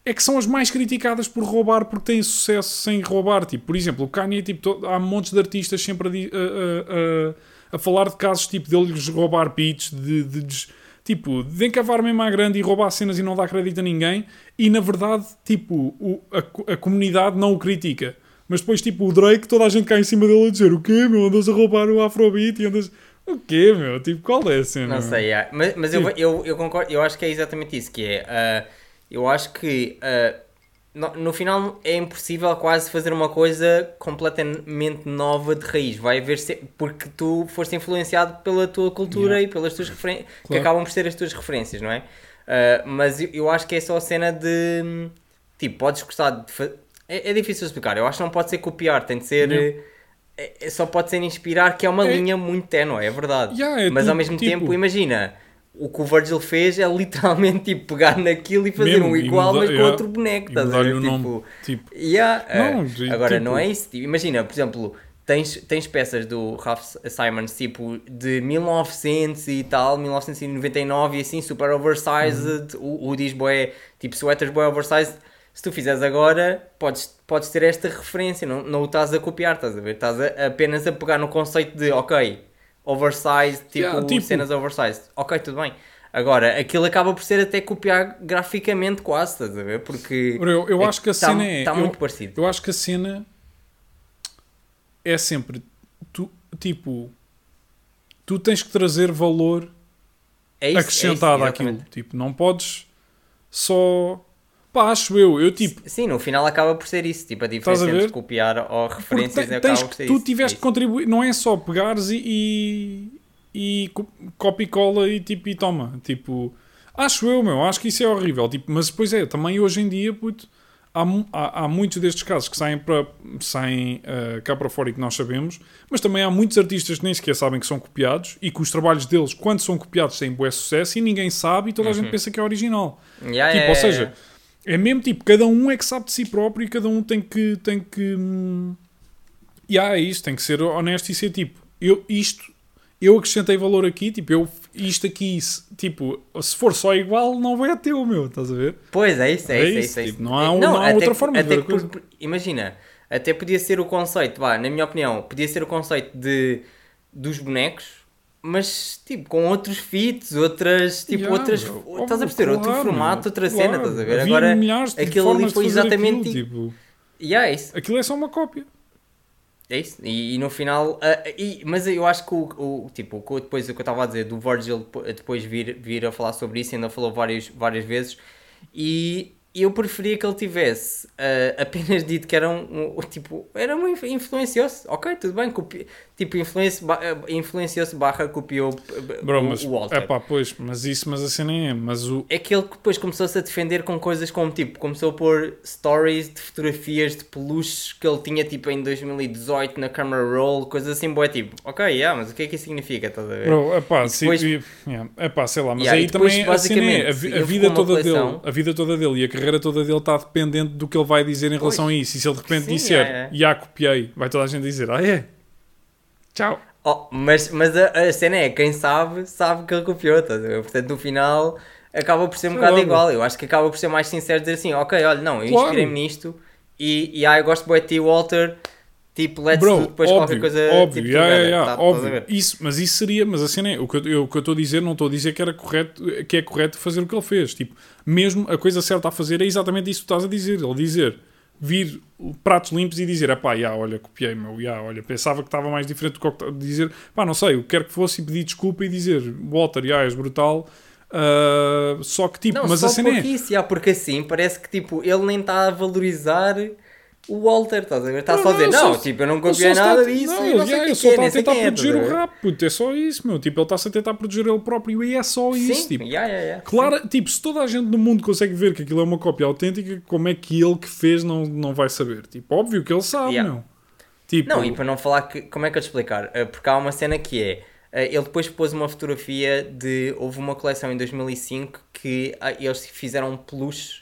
B: é que são as mais criticadas por roubar porque têm sucesso sem roubar. Tipo, por exemplo, o Kanye, tipo, to- há montes de artistas sempre a, a- a- a- falar de casos tipo deles roubar beats, de, de, de- tipo, de encavar mesmo à grande e roubar cenas e não dar crédito a ninguém. E na verdade, tipo, o- a, a comunidade não o critica. Mas depois, tipo, o Drake, toda a gente cai em cima dele a dizer: O quê, meu? Andas a roubar o Afrobeat e andas. O quê, meu? Tipo, qual é a cena?
A: Não sei, yeah. mas, mas eu,
B: Tipo-
A: eu, eu concordo, eu acho que é exatamente isso, que é, ah, eu acho que ah, no, no final é impossível quase fazer uma coisa completamente nova de raiz, vai haver se- porque tu foste influenciado pela tua cultura
B: Yeah.
A: e pelas tuas referências, que
B: Claro.
A: acabam por ser as tuas referências, não é? Ah, mas eu, eu acho que é só a cena de, tipo, podes gostar de... fa- É, é difícil explicar, eu acho que não pode ser copiar, tem de ser...
B: Yeah.
A: É- é- só pode ser inspirar, que é uma
B: É-
A: linha muito ténue, é verdade.
B: Yeah, é
A: Mas
B: tudo,
A: ao mesmo
B: tipo-
A: tempo, imagina, o que o Virgil fez é literalmente tipo, pegar naquilo e fazer
B: Mesmo,
A: um igual, mas com
B: yeah,
A: outro boneco. Estás a ver?
B: o
A: Tipo.
B: Tipo,
A: yeah,
B: Não,
A: eh,
B: de-
A: agora
B: tipo-
A: não é isso. Tipo, imagina, por exemplo, tens, tens peças do Ralph Simons tipo de 1900 e tal, 1999 e assim, super oversized, o, o diz boé, tipo sweaters boé oversized. Se tu fizeres agora, podes, podes ter esta referência, não, não o estás a copiar, estás a ver? Estás a- apenas a pegar no conceito de, ok, oversized, tipo,
B: Yeah, tipo-
A: cenas oversized. Ok, tudo bem. Agora, aquilo acaba por ser até copiar graficamente quase, estás a ver? Porque
B: Eu, eu
A: é
B: acho que a
A: tá-
B: cena é.
A: tá
B: eu,
A: muito parecido.
B: Eu acho que a cena é sempre. Tu, tipo. Tu tens que trazer valor
A: É isso,
B: acrescentado
A: é isso,
B: àquilo. Tipo, não podes só. Pá, acho eu. Eu tipo.
A: Sim, no final acaba por ser isso. Tipo, a
B: a
A: diferença
B: ver?
A: entre copiar ou referências
B: te-
A: acaba
B: tens
A: por
B: que,
A: ser
B: tu
A: isso.
B: tiveste
A: É
B: que contribuir, não é só pegares e, e, e co- copia e cola e tipo, e toma. Tipo, acho eu, meu, acho que isso é horrível. Tipo, mas depois é, também hoje em dia, puto, há, há, há muitos destes casos que saem, para, saem ah, cá para fora e que nós sabemos, mas também há muitos artistas que nem sequer sabem que são copiados e que os trabalhos deles, quando são copiados, têm bué sucesso e ninguém sabe e toda a gente pensa que é original.
A: Yeah,
B: Tipo,
A: yeah,
B: ou seja,
A: yeah.
B: É mesmo tipo, cada um é que sabe de si próprio e cada um tem que. Tem que hum, e há é isso, tem que ser honesto e ser tipo, eu isto, eu acrescentei valor aqui, tipo, eu isto aqui, se- tipo, se for só igual, não vai a teu, meu, estás a ver?
A: Pois é isso, é,
B: É
A: isso, é
B: isso,
A: isso. é
B: tipo,
A: isso.
B: não há um- não há outra
A: que-
B: forma de ver
A: por- Imagina, até podia ser o conceito, vá, na minha opinião, podia ser o conceito de, dos bonecos, mas tipo, com outros fits, outras, tipo,
B: Yeah,
A: outras,
B: bro.
A: estás a perceber, outro
B: Claro,
A: formato,
B: meu,
A: outra
B: claro.
A: cena, estás a ver?
B: Havia
A: Agora,
B: milhares de
A: aquilo ali foi exatamente,
B: aquilo, tipo,
A: yeah, é isso.
B: aquilo é só uma cópia.
A: É isso, e, e no final, ah, e- mas eu acho que o, o- tipo, o depois o que eu estava a dizer do Virgil depo- depois vir, vir a falar sobre isso, ainda falou várias, várias vezes, e eu preferia que ele tivesse ah, apenas dito que era um, um- tipo, era um inf- influenciou-se, ok, tudo bem, copi, tipo, ah, influenciou-se barra copiou ah,
B: Bro,
A: o,
B: mas,
A: o Walter.
B: é pá, pois, mas isso, mas a cena é, mas o,
A: É que ele que depois começou-se a defender com coisas como tipo, começou a pôr stories de fotografias de peluches que ele tinha tipo em 2018 na camera roll, coisas assim, boé tipo, ok, yeah, mas o que é que isso significa? Estás a ver?
B: Bro, epá,
A: E
B: sim,
A: depois-
B: e- yeah, epá, sei lá, mas
A: Yeah,
B: aí
A: depois,
B: também a, cena é, a,
A: basicamente,
B: a vida toda
A: coleção-
B: dele, a vida toda dele e a carreira toda dele está dependente do que ele vai dizer em relação a isso. E se ele de repente
A: Sim,
B: disser,
A: é, é.
B: já copiei, vai toda a gente dizer, ah é? Tchau.
A: Oh, mas mas a, a cena é, quem sabe, sabe que ele copiou, ver? Portanto, no final acaba por ser um
B: Sei
A: bocado
B: lá,
A: igual. Eu acho que acaba por ser mais sincero dizer assim, ok, olha, não, eu
B: Claro.
A: inspirei-me nisto e, e ah, eu gosto de ti, Walter, tipo, let's
B: Bro,
A: do depois
B: óbvio,
A: qualquer coisa
B: óbvio,
A: tipo,
B: yeah, yeah,
A: tá-
B: yeah,
A: estás a
B: óbvio. Isso, mas isso seria, mas a cena é, o que eu eu- o que eu estou a dizer, não estou a dizer que era correto, que é correto fazer o que ele fez. Tipo, mesmo a coisa certa a fazer é exatamente isso que tu estás a dizer. Ele dizer, vir pratos limpos e dizer, pá, já, olha, copiei, meu, já, olha, pensava que estava mais diferente do que eu dizer, pá, não sei, o que quer que fosse e pedir desculpa e dizer, Walter, já, és brutal, ah, só que tipo,
A: Não,
B: mas
A: só
B: a cena
A: porque
B: é,
A: isso, já, porque assim parece que tipo, ele nem está a valorizar o Walter, estás a ver? Está só a dizer, não,
B: só-
A: tipo, eu não
B: só
A: copiei
B: está-
A: nada disso
B: não,
A: e não sei que
B: ele só está a tentar proteger o rap, puto, é só isso, meu, tipo, ele está-se a tentar proteger ele próprio e é só isso,
A: Sim,
B: tipo,
A: yeah, yeah, yeah.
B: Claro, tipo, se toda a gente no mundo consegue ver que aquilo é uma cópia autêntica, como é que ele que fez não, não vai saber? Tipo, óbvio que ele sabe,
A: Yeah.
B: meu. Tipo,
A: Não, e para não falar que. Como é que eu te explicar? Eh, Porque há uma cena que é. eh, Ele depois pôs uma fotografia de. Houve uma coleção em 2005 que ah, eles fizeram um peluche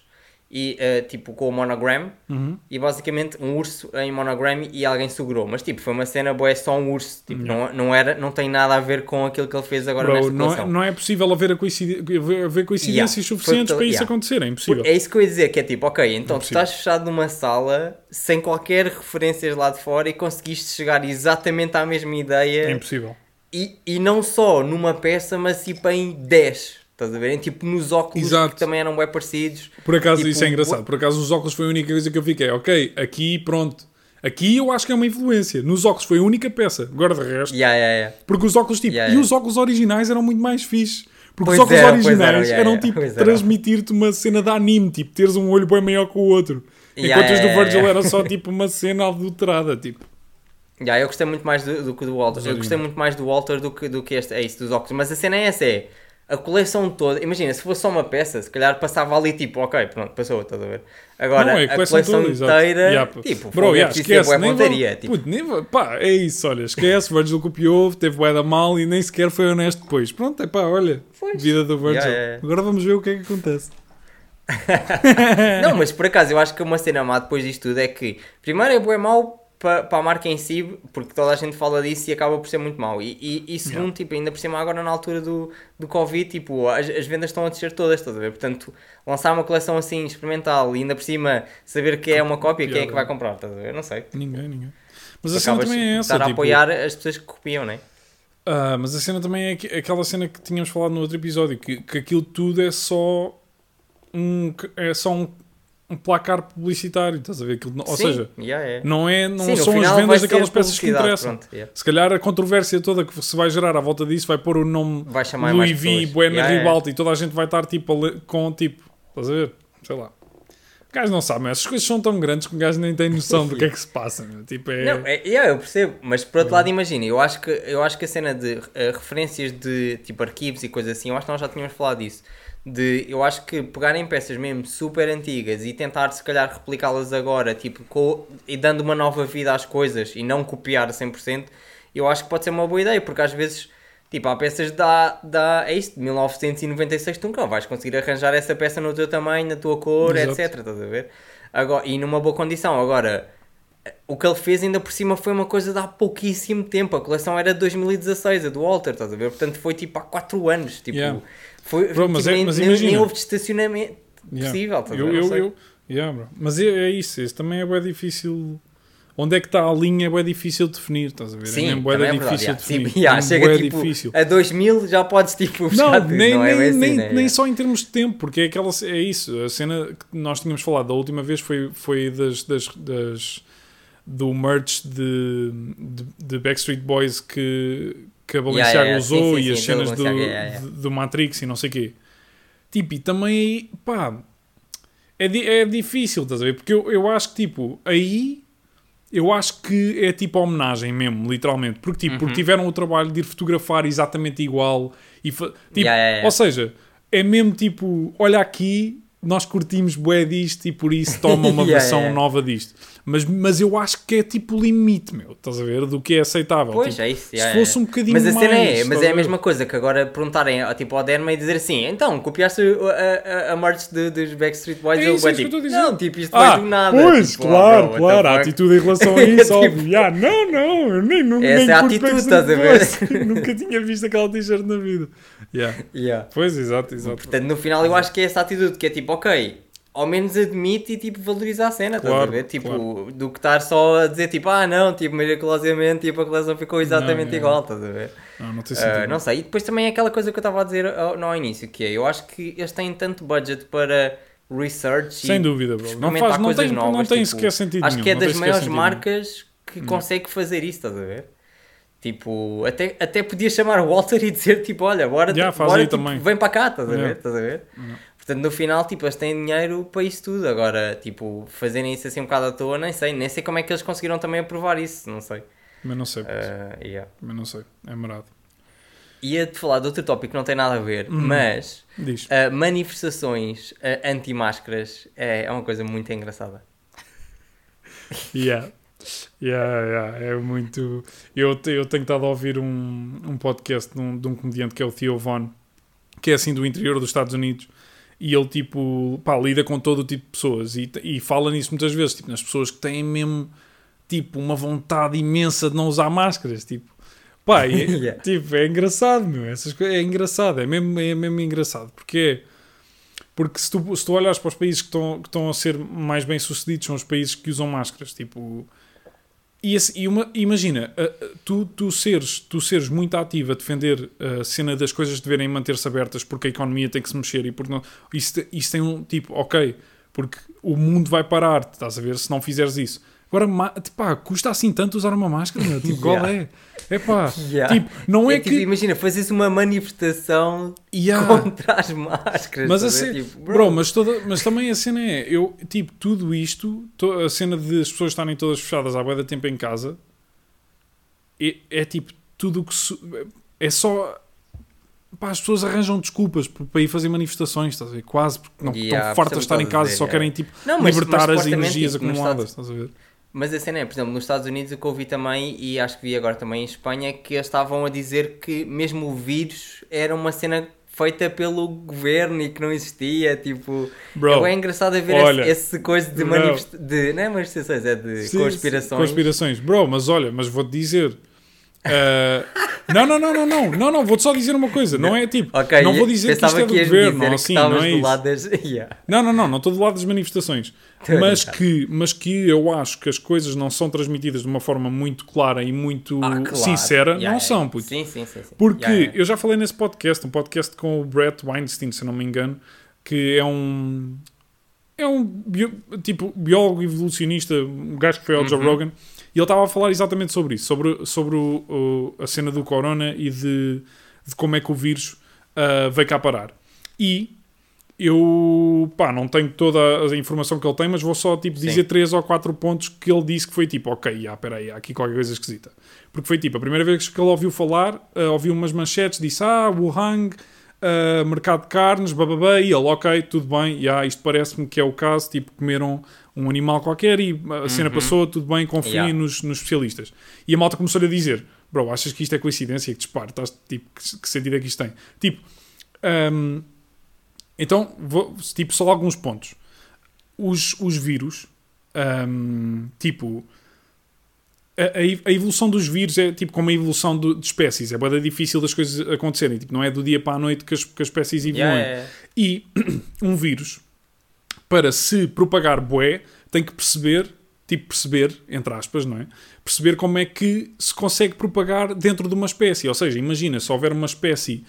A: e, eh, tipo com o monogram
B: Uhum.
A: e basicamente um urso em monogram e alguém segurou. Mas tipo, foi uma cena boa, é só um urso. Tipo, não, não, era, não tem nada a ver com aquilo que ele fez agora
B: bro,
A: nesta
B: não, é, não é possível haver, a coincidi- haver- coincidências
A: Yeah,
B: suficientes
A: foi-
B: para isso
A: yeah.
B: acontecer, é impossível.
A: É isso que eu ia dizer, que é tipo, ok, então tu estás fechado numa sala sem qualquer referências lá de fora e conseguiste chegar exatamente à mesma ideia
B: É impossível.
A: E, e não só numa peça, mas tipo em 10. Estás a ver? Em, tipo nos óculos
B: Exato.
A: que também eram bem parecidos.
B: Por acaso,
A: Tipo,
B: isso é engraçado. Por acaso, os óculos foi a única coisa que eu fiquei. Ok, aqui, pronto. Aqui eu acho que é uma influência. Nos óculos foi a única peça. Agora de resto.
A: Yeah, yeah, yeah.
B: Porque os óculos, tipo, e os óculos originais eram muito mais fixe. Porque
A: Pois
B: os óculos
A: pois
B: originais
A: eram, yeah,
B: eram, tipo, transmitir-te uma cena de anime, tipo, teres um olho bem maior que o outro. Enquanto os do Virgil era só, tipo, uma cena adulterada, tipo.
A: Yeah, eu gostei muito mais do, do que do Walter. Eu gostei muito mais do Walter do que, do que este, é isso, dos óculos. Mas a cena é essa: é a coleção toda. Imagina, se fosse só uma peça, se calhar passava ali tipo, ok, pronto, passou, estás a ver? Agora,
B: não, é
A: a coleção,
B: toda, exato.
A: inteira,
B: Yeah,
A: tipo,
B: Bro,
A: é
B: yeah,
A: ter
B: esquece. Nem
A: pontaria,
B: vou,
A: tipo.
B: puto, nem vou- pá, é isso, olha, esquece. Virgil copiou, teve bué da mal e nem sequer foi honesto depois. Pronto, é pá, olha,
A: Pois.
B: vida do Virgil.
A: Yeah.
B: Agora vamos ver o que é que acontece.
A: Não, mas por acaso eu acho que uma cena má depois disto tudo é que primeiro é bué mau para a marca em si, porque toda a gente fala disso e acaba por ser muito mau. E, e, e segundo, tipo, ainda por cima agora na altura do, do Covid, tipo, as, as vendas estão a descer todas, estás a ver? Portanto, lançar uma coleção assim experimental e ainda por cima saber que é uma cópia, quem é que vai comprar, estás a ver? Não sei.
B: Ninguém, ninguém. Mas a cena
A: Acabas
B: também é
A: de
B: essa.
A: estar a
B: tipo,
A: apoiar as pessoas que copiam, não é?
B: Ah, mas a cena também é que- aquela cena que tínhamos falado no outro episódio, que, que aquilo tudo é só um, é só um, um placar publicitário, estás a ver? Aquilo, ou
A: Sim,
B: seja,
A: yeah, yeah.
B: não, é, não
A: Sim,
B: são as vendas daquelas peças que interessam.
A: pronto, yeah.
B: Se calhar a controvérsia toda que se vai gerar à volta disso vai pôr o nome
A: Vai chamar
B: Louis V. Buena
A: Yeah.
B: Ribalta e toda a gente vai estar tipo com tipo, estás a ver? Sei lá. O gajo não sabe, essas coisas são tão grandes que o gajo nem tem noção do que é que se passa. Meu. Tipo, é...
A: Não, é, é, eu percebo, mas por outro lado, imagina, eu acho que, eu acho que a cena de uh, referências de tipo arquivos e coisas assim, eu acho que nós já tínhamos falado disso. De, eu acho que pegarem peças mesmo super antigas e tentar se calhar replicá-las agora, tipo, e dando uma nova vida às coisas e não copiar a 100%, eu acho que pode ser uma boa ideia, porque às vezes Tipo, há peças da, da é isto, de 1996, tu nunca vais conseguir arranjar essa peça no teu tamanho, na tua cor, Exato. etc. Estás a ver? Agora, e numa boa condição. Agora, o que ele fez ainda por cima foi uma coisa de há pouquíssimo tempo. A coleção era de 2016, a do Walter, estás a ver? Portanto, foi tipo há 4 anos. Tipo,
B: yeah.
A: Foi,
B: bro, mas
A: tipo,
B: é,
A: nem,
B: mas
A: nem, nem, houve estacionamento
B: yeah.
A: possível. Estás
B: eu? Eu, eu, yeah, bro. Mas é, é isso, isso também é bem difícil onde é que está a linha é bem difícil de definir, estás a ver?
A: Sim,
B: é
A: mesmo
B: é
A: difícil
B: de definir.
A: Sim, yeah, chega tipo, difícil. a 2000 já podes tipo
B: não, nem,
A: não é
B: nem,
A: assim,
B: nem,
A: né?
B: nem só em termos de tempo, porque é, aquela, é isso, a cena que nós tínhamos falado da última vez foi, foi das, das, das do merch de, de, de, Backstreet Boys que, que a Balenciaga
A: yeah, yeah,
B: usou
A: sim, sim,
B: e as
A: sim,
B: cenas do,
A: yeah,
B: do Matrix e não sei o quê. Tipo, e também, pá, é, é difícil, estás a ver? Porque eu, eu acho que, tipo, aí eu acho que é tipo homenagem mesmo, literalmente. Porque, tipo, uhum. porque tiveram o trabalho de ir fotografar exatamente igual. E tipo. Ou seja, é mesmo tipo, olha aqui, nós curtimos bué disto e por isso toma uma versão nova disto. Mas, mas eu acho que é tipo o limite, meu, estás a ver? Do que é aceitável.
A: Pois,
B: tipo,
A: é isso.
B: Se fosse um bocadinho
A: mas a
B: mais...
A: Cena é, mas é a mesma coisa que agora perguntarem tipo, ao Derma e dizer assim, então, copiaste a, a, a merch de, dos Backstreet Boys?
B: É isso, é
A: tipo, não, tipo, isto
B: ah,
A: vai do nada.
B: Pois,
A: tipo,
B: claro,
A: oh,
B: claro, a atitude em relação a isso, tipo, óbvio. Yeah, não, não, eu nem, nunca
A: Essa
B: nem
A: é a atitude, estás a ver?
B: nunca tinha visto aquela t-shirt na vida. Yeah.
A: Yeah.
B: Pois, exato, exato.
A: Portanto, no final eu acho que é essa atitude, que é tipo, ok ao menos admite e tipo valoriza a cena, claro, estás a ver? Tipo,
B: claro.
A: do que estar só a dizer tipo, ah não, tipo, miraculosamente tipo, a coleção ficou exatamente
B: não,
A: igual, estás a ver?
B: Não, não.
A: Uh, não sei, e depois também é aquela coisa que eu estava a dizer ao, no início, que é, eu acho que eles têm tanto budget para research
B: Sem dúvida, bro. Não, faz, não tem,
A: novas,
B: não tem
A: tipo,
B: sequer sentido
A: Acho
B: nenhum,
A: que é das maiores marcas que não. consegue fazer isso, estás a ver? Tipo, até, até podia chamar o Walter e dizer tipo, olha, bora,
B: Já,
A: bora
B: tipo,
A: vem para cá, estás a ver? Estás a ver?
B: Não.
A: Portanto, no final, tipo, eles têm dinheiro para isso tudo. Agora, tipo, fazerem isso assim um bocado à toa, nem sei. Nem sei como é que eles conseguiram também aprovar isso, não sei.
B: Mas não sei. Uh,
A: yeah.
B: Mas não sei, é marado.
A: Ia-te falar de outro tópico que não tem nada a ver,
B: Hum.
A: mas uh, manifestações uh, anti-máscaras é, é uma coisa muito engraçada.
B: Yeah. Yeah, yeah, é muito. Eu, eu tenho estado a ouvir um, um podcast de um, de um comediante que é o Theo Von, que é assim do interior dos Estados Unidos, e ele tipo, pá, lida com todo o tipo de pessoas e, e fala nisso muitas vezes, tipo, nas pessoas que têm mesmo tipo uma vontade imensa de não usar máscaras, tipo, pá, é,
A: Yeah.
B: tipo, é engraçado, meu, essas coisas, é engraçado, é mesmo, é mesmo engraçado, porque é, porque se tu, se tu olhas para os países que estão, que estão a ser mais bem sucedidos, são os países que usam máscaras, tipo, e, e uma- imagina, tu, tu, seres, tu seres muito ativo a defender a cena das coisas deverem manter-se abertas porque a economia tem que se mexer e porque não, isso, isso tem um tipo, ok, porque o mundo vai parar, estás a ver, se não fizeres isso. Agora, tipo, pá, custa assim tanto usar uma máscara, meu? Tipo, qual é? É pá,
A: Yeah.
B: tipo, não é,
A: tipo,
B: que.
A: imagina, fazes uma manifestação
B: Yeah.
A: contra as máscaras.
B: Mas, a
A: estás a ver?
B: ce-
A: Tipo,
B: bro, mas, toda, mas também a cena é, eu, tipo, tudo isto, to- a cena de as pessoas estarem todas fechadas há bué de tempo em casa, é, é tipo, tudo o que é só, pá, as pessoas arranjam desculpas para ir fazer manifestações, estás a ver? Quase, porque não
A: Yeah,
B: estão fartas de estar em casa,
A: estás
B: só querem,
A: yeah.
B: tipo,
A: Não, mas-
B: libertar
A: mas
B: as energias
A: tipo,
B: acumuladas, estás a ver?
A: Mas a cena é, por exemplo, nos Estados Unidos o que eu ouvi também, e acho que vi agora também em Espanha, é que eles estavam a dizer que mesmo o vírus era uma cena feita pelo governo e que não existia, tipo...
B: Bro,
A: é engraçado a ver
B: olha,
A: esse, esse coisa de
B: bro.
A: manifestações, de, não é manifestações, é de
B: Sim,
A: conspirações.
B: Conspirações. Bro, mas olha, mas vou-te dizer. Eh, não, não, não, não, não, não, não, vou-te só dizer uma coisa. Não é tipo,
A: Ok,
B: não vou dizer que isto é do governo, ou assim, não é isso.
A: das... Yeah.
B: Não, não, não, não estou do lado das manifestações.
A: Tô
B: Mas que, mas que eu acho que as coisas não são transmitidas de uma forma muito clara e muito
A: Ah, claro.
B: sincera.
A: Yeah,
B: não
A: yeah.
B: são, puto.
A: Sim, sim, sim. sim.
B: Porque eu já falei nesse podcast, um podcast com o Brett Weinstein, se não me engano, que é um. É um bio- tipo biólogo evolucionista, um gajo que foi ao Joe
A: Uhum.
B: Rogan, e ele estava a falar exatamente sobre isso, sobre, sobre o- o- a cena do corona e de, de como é que o vírus ah, veio cá parar. E eu pá, não tenho toda a informação que ele tem, mas vou só tipo,
A: Sim.
B: dizer três ou quatro pontos que ele disse que foi tipo, ok, já, peraí, há aqui qualquer coisa esquisita. Porque foi tipo, a primeira vez que ele ouviu falar, ah, ouviu umas manchetes, disse, ah, Wuhan, ah, mercado de carnes, bababá, e ele, ok, tudo bem, já, isto parece-me que é o caso, tipo, comeram um animal qualquer e a cena passou, tudo bem, confiem
A: Uhum. Yeah.
B: nos, nos especialistas. E a malta começou-lhe a dizer, bro, achas que isto é coincidência? Que disparo, estás, tipo, que, que sentido é que isto tem? Tipo, hum, então, vou, tipo, só alguns pontos. Os, os vírus, hum, tipo, a, a ev- a evolução dos vírus é tipo como a evolução do- de espécies. É bem difícil das coisas acontecerem. Tipo, não é do dia para a noite que as, que as espécies evoluem.
A: Yeah.
B: E um vírus, para se propagar bué, tem que perceber, tipo perceber, entre aspas, não é? Perceber como é que se consegue propagar dentro de uma espécie. Ou seja, imagina, se houver uma espécie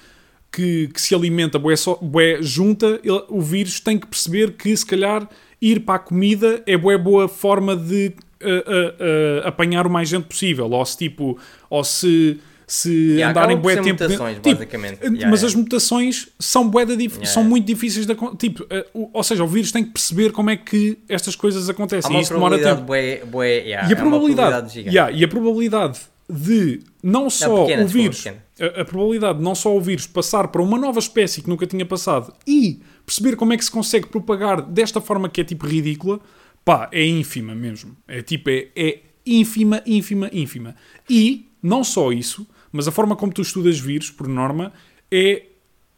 B: que, que se alimenta bué, só, bué junta, ele- o vírus tem que perceber que se calhar ir para a comida é bué boa forma de ah, ah, apanhar o mais gente possível. Ou se tipo, ou se... Se
A: Yeah,
B: andarem bué tempo
A: mutações,
B: tipo,
A: basicamente.
B: eh,
A: Yeah,
B: mas
A: yeah.
B: as mutações são, bué são muito difíceis de tipo, o- ou seja, o vírus tem que perceber como é que estas coisas acontecem e isso demora tempo.
A: bué, bué,
B: E a
A: uma
B: probabilidade, e a probabilidade de não só
A: pequena,
B: o vírus, a, a probabilidade de não só o vírus passar para uma nova espécie que nunca tinha passado e perceber como é que se consegue propagar desta forma que é tipo ridícula, pá, é ínfima mesmo. É tipo, é, é ínfima, ínfima, ínfima. E não só isso, mas a forma como tu estudas vírus, por norma, é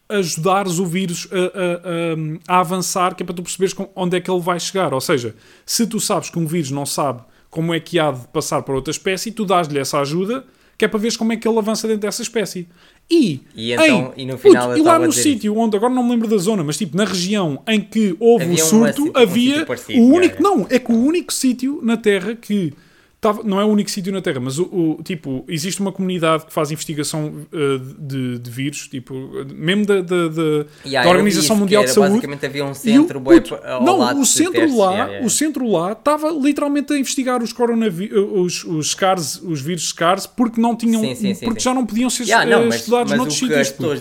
B: ajudares o vírus a, a- a- a avançar, que é para tu perceberes onde é que ele vai chegar. Ou seja, se tu sabes que um vírus não sabe como é que há de passar para outra espécie, tu dás-lhe essa ajuda, que é para veres como é que ele avança dentro dessa espécie. E,
A: E então-
B: em-
A: e no final
B: puto,
A: eu
B: e lá no sítio onde, agora não me lembro da zona, mas tipo na região em que houve
A: Havia
B: o surto,
A: um
B: havia
A: parecido,
B: o único, não, é que o único sítio na Terra que estava, não é o único sítio na Terra, mas o, o- tipo, existe uma comunidade que faz investigação uh, de, de vírus, tipo, mesmo da, da, da-
A: Yeah,
B: da Organização Mundial de Saúde.
A: Basicamente havia um
B: o-
A: centro
B: puto,
A: ao
B: não, o centro
A: testes,
B: lá,
A: yeah, yeah.
B: o centro lá estava literalmente a investigar os coronavírus, os, os SCARS, os vírus SCARS, porque não tinham,
A: Sim, sim, sim,
B: porque já não podiam ser eh,
A: não, mas,
B: estudados
A: mas
B: noutros
A: o as
B: sítios. puto.
A: pessoas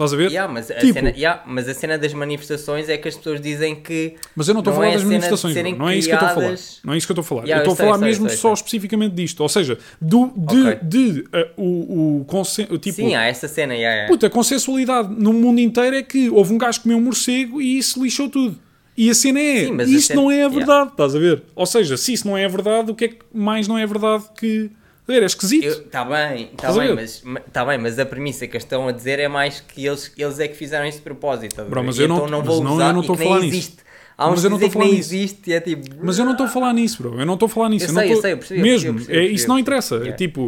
B: Estás a ver?
A: Yeah, mas, a
B: Tipo-
A: cena, yeah, mas a cena das manifestações é que as pessoas dizem que.
B: Mas eu não estou a
A: Não
B: falar
A: é
B: das
A: a
B: manifestações, bro. não é isso que eu estou a falar. Não é isso que eu estou a falar.
A: Yeah,
B: eu estou a falar
A: sei,
B: mesmo
A: sei,
B: só
A: sei.
B: especificamente disto. Ou seja, do, de,
A: Ok.
B: de eh, o, o, consen- o tipo.
A: Sim, há essa cena. Yeah, yeah.
B: Puta, a consensualidade no mundo inteiro é que houve um gajo que comeu um morcego e isso lixou tudo. E a cena é,
A: Sim, a
B: isso
A: cena-
B: não é a
A: yeah.
B: verdade, estás a ver? Ou seja, se isso não é a verdade, o que é que mais não é verdade que. Estás a ver? É esquisito.
A: Está bem, está
B: a
A: bem, mas, ma- tá bem, mas a premissa que eles estão a dizer é mais que eles, eles é que fizeram isto de propósito. a
B: Bro, mas eu não-
A: então não
B: mas
A: vou
B: não, eu não estou a falar nisso.
A: Há uns
B: Mas
A: que
B: eu não estou a
A: nem
B: falar nisso.
A: existe é tipo.
B: Mas eu não estou a falar nisso, bro. Eu não estou a falar nisso.
A: Eu
B: não
A: sei, eu
B: estou-
A: sei, eu percebi, eu
B: Mesmo.
A: percebi, eu
B: é,
A: percebi,
B: isso
A: eu
B: não interessa. É
A: Yeah.
B: tipo.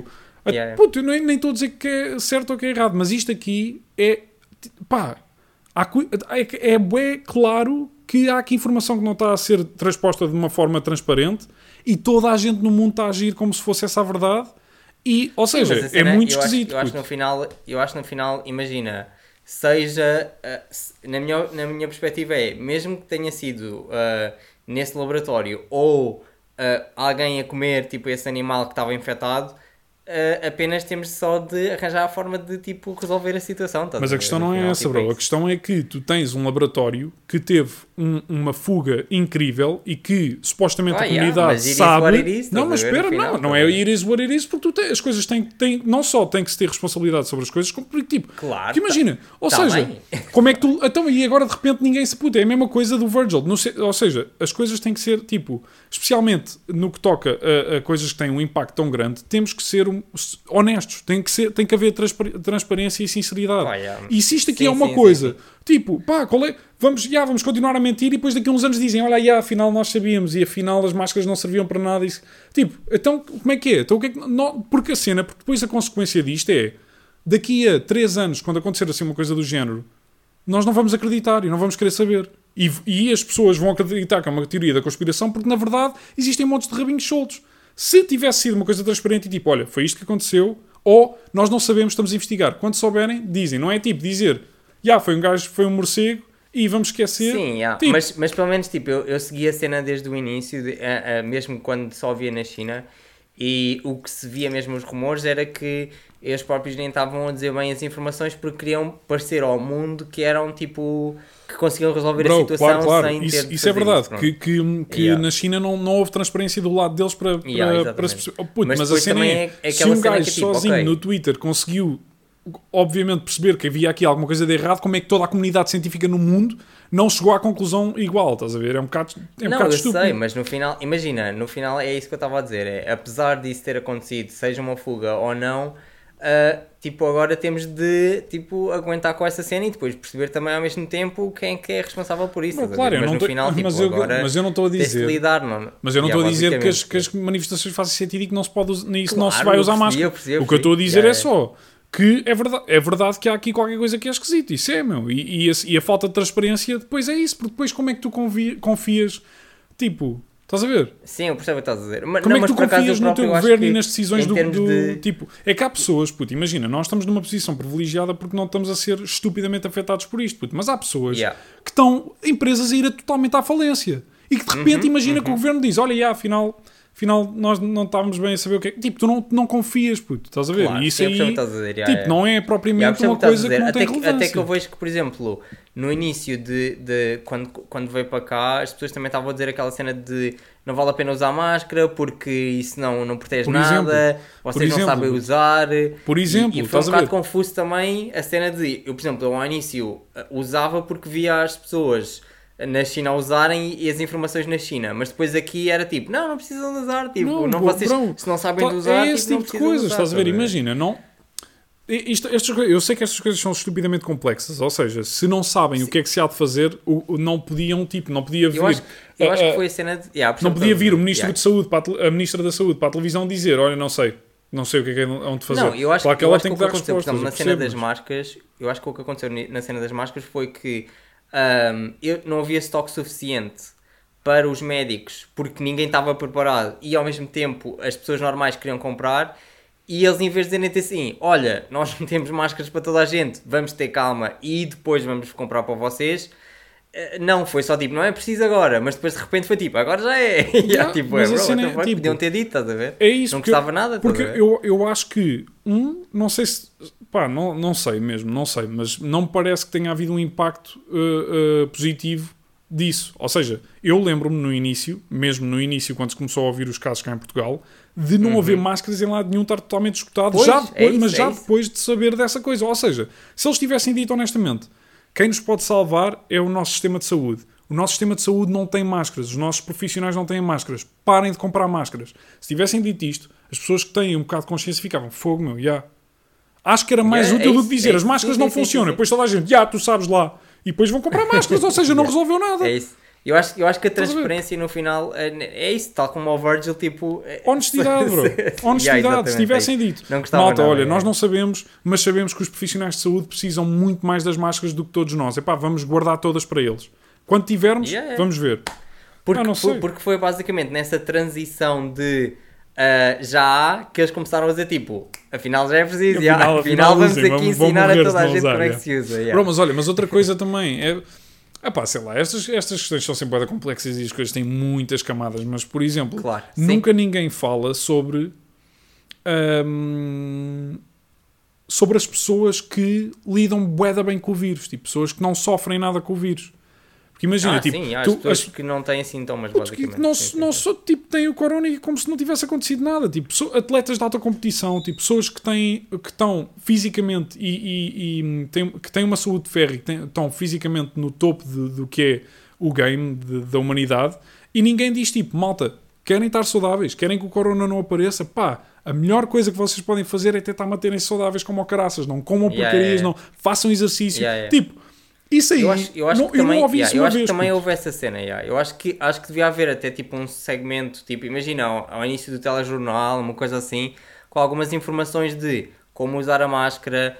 A: Yeah, yeah.
B: Puto, eu nem estou a dizer que é certo ou que é errado, mas isto aqui é. Pá. Há É, é bué claro que há aqui informação que não está a ser transposta de uma forma transparente e toda a gente no mundo está a agir como se fosse essa a verdade. E, ou seja, é
A: cena,
B: muito
A: eu acho-
B: esquisito.
A: Eu acho, que no final, eu acho no final, imagina, seja, se- na, minha, na minha perspectiva é, mesmo que tenha sido ah, nesse laboratório ou ah, alguém a comer tipo esse animal que estava infectado, ah, apenas temos só de arranjar a forma de tipo resolver a situação. estás
B: Mas
A: a
B: questão não é essa,
A: tipo,
B: bro. A questão é que tu tens um laboratório que teve um- uma fuga incrível e que supostamente
A: Ah,
B: a
A: yeah,
B: comunidade
A: what
B: sabe.
A: is,
B: não, mas espera,
A: final,
B: não, não
A: estás
B: é it is what it is, porque tu tens, as coisas têm, têm. Não só tem que se ter responsabilidade sobre as coisas, como porque, tipo.
A: Claro,
B: porque imagina, ou
A: tá
B: seja,
A: bem.
B: como é que tu. Então, e agora de repente ninguém se puta. É a mesma coisa do Virgil. Não sei- ou seja, as coisas têm que ser, tipo, especialmente no que toca a, a coisas que têm um impacto tão grande, temos que ser um- honestos. Tem que, ser, tem que haver transpar- transparência e sinceridade.
A: Ah, yeah.
B: E se isto aqui
A: Sim,
B: é uma
A: sim,
B: coisa,
A: sim,
B: tipo, pá, qual é? Vamos, já, vamos continuar a mentir e depois daqui a uns anos dizem, olha, já, afinal nós sabíamos e afinal as máscaras não serviam para nada. Isso. Tipo, então como é que é? Então, o que é que não, porque a cena, porque depois a consequência disto é, daqui a 3 anos, quando acontecer assim uma coisa do género, nós não vamos acreditar e não vamos querer saber. E, e as pessoas vão acreditar que é uma teoria da conspiração porque, na verdade, existem montes de rabinhos soltos. Se tivesse sido uma coisa transparente e tipo, olha, foi isto que aconteceu, ou nós não sabemos, estamos a investigar. Quando souberem, dizem. Não é tipo dizer, já, foi um gajo, foi um morcego e vamos esquecer.
A: Sim, yeah.
B: Tipo,
A: mas, mas pelo menos tipo, eu, eu segui a cena desde o início, de- a- a- mesmo quando só via na China, E o que se via mesmo os rumores era que eles próprios nem estavam a dizer bem as informações porque queriam parecer ao mundo que eram tipo que conseguiam resolver
B: Bro,
A: a situação
B: claro, claro.
A: sem
B: Isso,
A: ter
B: isso é verdade.
A: pronto.
B: que que, que
A: Yeah.
B: na China não, não houve transparência do lado deles para, para,
A: Yeah,
B: para se. Oh, puto,
A: Mas
B: mas, a cena é,
A: é-
B: se um gajo
A: que é tipo,
B: sozinho
A: ok.
B: no Twitter conseguiu, obviamente, perceber que havia aqui alguma coisa de errado, como é que toda a comunidade científica no mundo não chegou à conclusão igual? Estás a ver? É um bocado, é um
A: não,
B: bocado
A: eu
B: estúpido.
A: sei, mas no final, imagina, no final é isso que eu estava a dizer. É, apesar disso ter acontecido, seja uma fuga ou não, ah, tipo, agora temos de tipo, aguentar com essa cena e depois perceber também ao mesmo tempo quem é que é responsável por isso.
B: Não, claro, eu
A: mas no
B: tô-
A: final, tipo,
B: mas eu-
A: agora
B: mas eu não estou a dizer-
A: lidar, não.
B: Mas eu não estou a dizer que as, que as manifestações façam sentido e que não se pode us- nisso não se
A: Claro,
B: vai
A: eu
B: usar
A: percebi,
B: máscara.
A: eu percebi, eu
B: o que eu estou a dizer
A: Yeah,
B: é só que é verdade, é verdade que há aqui qualquer coisa que é esquisito. Isso é, meu. E, e, esse- e a falta de transparência depois é isso. Porque depois como é que tu confias? Tipo, estás a ver?
A: Sim, eu percebo o que estás a dizer. Mas,
B: Como
A: não,
B: é que
A: mas
B: tu confias no
A: próprio
B: teu governo e nas decisões do, do-
A: de-
B: Tipo, é que há pessoas, puto, imagina, nós estamos numa posição privilegiada porque não estamos a ser estupidamente afetados por isto, puto, mas há pessoas
A: Yeah.
B: que estão, empresas a ir totalmente à falência e que de repente
A: Uhum,
B: imagina que o governo diz: Olha, já, afinal, afinal nós não estávamos bem a saber o que é. Tipo, tu não, não confias, puto, estás a ver?
A: Claro,
B: isso
A: eu
B: aí,
A: dizer,
B: tipo,
A: yeah.
B: não é propriamente uma
A: que
B: coisa que não
A: até
B: tem
A: que,
B: relevância.
A: até que eu vejo que, por exemplo, no início de, de quando, quando veio para cá, as pessoas também estavam a dizer aquela cena de não vale a pena usar máscara porque isso não, não protege
B: Por
A: nada, vocês
B: exemplo,
A: não sabem usar.
B: Por exemplo,
A: e, e foi um bocado confuso também a cena de, eu, por exemplo, eu ao início eh, usava porque via as pessoas na China a usarem e as informações na China, mas depois aqui era tipo, não, não precisam de usar, tipo,
B: Não,
A: não,
B: bro,
A: vocês,
B: bro,
A: se não sabem de usar,
B: é esse
A: tipo,
B: tipo de coisas,
A: usar,
B: estás a ver? Imagina, não. Isto, estas, eu sei que estas coisas são estupidamente complexas, ou seja, se não sabem o que é que se há de fazer, o, o- não podiam, tipo, não podia vir.
A: Eu acho, eu
B: a-
A: acho que foi a cena de. Yeah,
B: não podia vir o ministro
A: dizer.
B: de Saúde, para a, a ministra da Saúde para a televisão dizer: Olha, não sei, não sei o que é que é onde fazer.
A: Não, eu acho,
B: claro que
A: eu
B: ela
A: acho
B: tem
A: que
B: que
A: o
B: dar
A: que aconteceu, por
B: respostas.
A: exemplo, na cena das máscaras, eu acho que o que aconteceu na cena das máscaras foi que ahm, eu, não havia estoque suficiente para os médicos porque ninguém estava preparado e ao mesmo tempo as pessoas normais queriam comprar e eles em vez de dizerem assim, olha, nós não temos máscaras para toda a gente, vamos ter calma e depois vamos comprar para vocês. Eh, Não, foi só tipo, não é preciso agora, mas depois de repente foi tipo, agora já é. E
B: Yeah,
A: tipo,
B: mas
A: é, bro,
B: cena é, tipo,
A: podiam ter dito, estás a ver?
B: É isso,
A: não custava nada,
B: Porque eu, eu acho que, um, não sei se. Pá, não, não sei mesmo, não sei, mas não me parece que tenha havido um impacto uh, uh, positivo disso. Ou seja, eu lembro-me no início, mesmo no início, quando se começou a ouvir os casos cá em Portugal, de não haver máscaras em lado nenhum estar totalmente escutado,
A: Uhum.
B: Já
A: é
B: depois,
A: isso,
B: mas
A: é
B: já
A: isso.
B: depois de saber dessa coisa. Ou seja, se eles tivessem dito honestamente, quem nos pode salvar é o nosso sistema de saúde. O nosso sistema de saúde não tem máscaras, os nossos profissionais não têm máscaras. Parem de comprar máscaras. Se tivessem dito isto, as pessoas que têm um bocado de consciência ficavam, fogo meu, já. Acho que era mais
A: Yeah,
B: útil
A: é
B: do que dizer,
A: é
B: as máscaras
A: Sim,
B: não
A: sim,
B: funcionam.
A: sim.
B: Depois toda a gente, já, tu sabes lá. E depois vão comprar máscaras, ou seja, não resolveu nada.
A: É isso. Eu acho, eu acho que a transparência no final é, é isso, tal como o Virgil, tipo. é-
B: Honestidade, bro.
A: Yeah,
B: Honestidade.
A: exatamente,
B: se
A: é
B: tivessem dito,
A: Não
B: malta,
A: nada,
B: olha,
A: é.
B: nós não sabemos, mas sabemos que os profissionais de saúde precisam muito mais das máscaras do que todos nós. Epá, vamos guardar todas para eles. Quando tivermos,
A: Yeah, yeah.
B: vamos ver.
A: Porque,
B: Ah,
A: porque foi basicamente nessa transição de ah, já há que eles começaram a dizer tipo, afinal já é preciso,
B: Afinal-
A: já, afinal,
B: afinal
A: vamos aqui
B: vamos-
A: ensinar
B: morrer
A: a toda a gente
B: usar,
A: como é
B: yeah.
A: que se usa. yeah.
B: Bro, mas olha, mas outra coisa também é. Ah pá, sei lá, estas, estas questões são sempre complexas e as coisas têm muitas camadas, mas por exemplo,
A: Claro, sim.
B: nunca ninguém fala sobre. hum, sobre as pessoas que lidam bué bem com o vírus, tipo, pessoas que não sofrem nada com o vírus. Porque imagina,
A: ah,
B: tipo,
A: sim, há
B: tu-
A: as pessoas
B: as-
A: que não têm sintomas,
B: Puto, que
A: basicamente.
B: não,
A: Sim,
B: não só tipo, têm o corona e como se não tivesse acontecido nada. Tipo, atletas de alta competição, tipo, pessoas que, têm, que estão fisicamente e, e- e têm, que têm uma saúde de ferro e que têm- estão fisicamente no topo de- do que é o game de- da humanidade e ninguém diz tipo, malta, querem estar saudáveis, querem que o corona não apareça, pá. A melhor coisa que vocês podem fazer é tentar manterem-se saudáveis como o caraças, não comam
A: Yeah,
B: porcarias,
A: yeah,
B: não façam exercício.
A: Yeah, yeah.
B: Tipo, isso aí,
A: Eu acho, eu acho
B: não,
A: que
B: eu
A: também,
B: ouvi
A: yeah, eu acho
B: vez.
A: que também houve essa cena, yeah. eu acho que, acho que devia haver até tipo um segmento, tipo, imagina ao, ao início do telejornal, uma coisa assim, com algumas informações de como usar a máscara,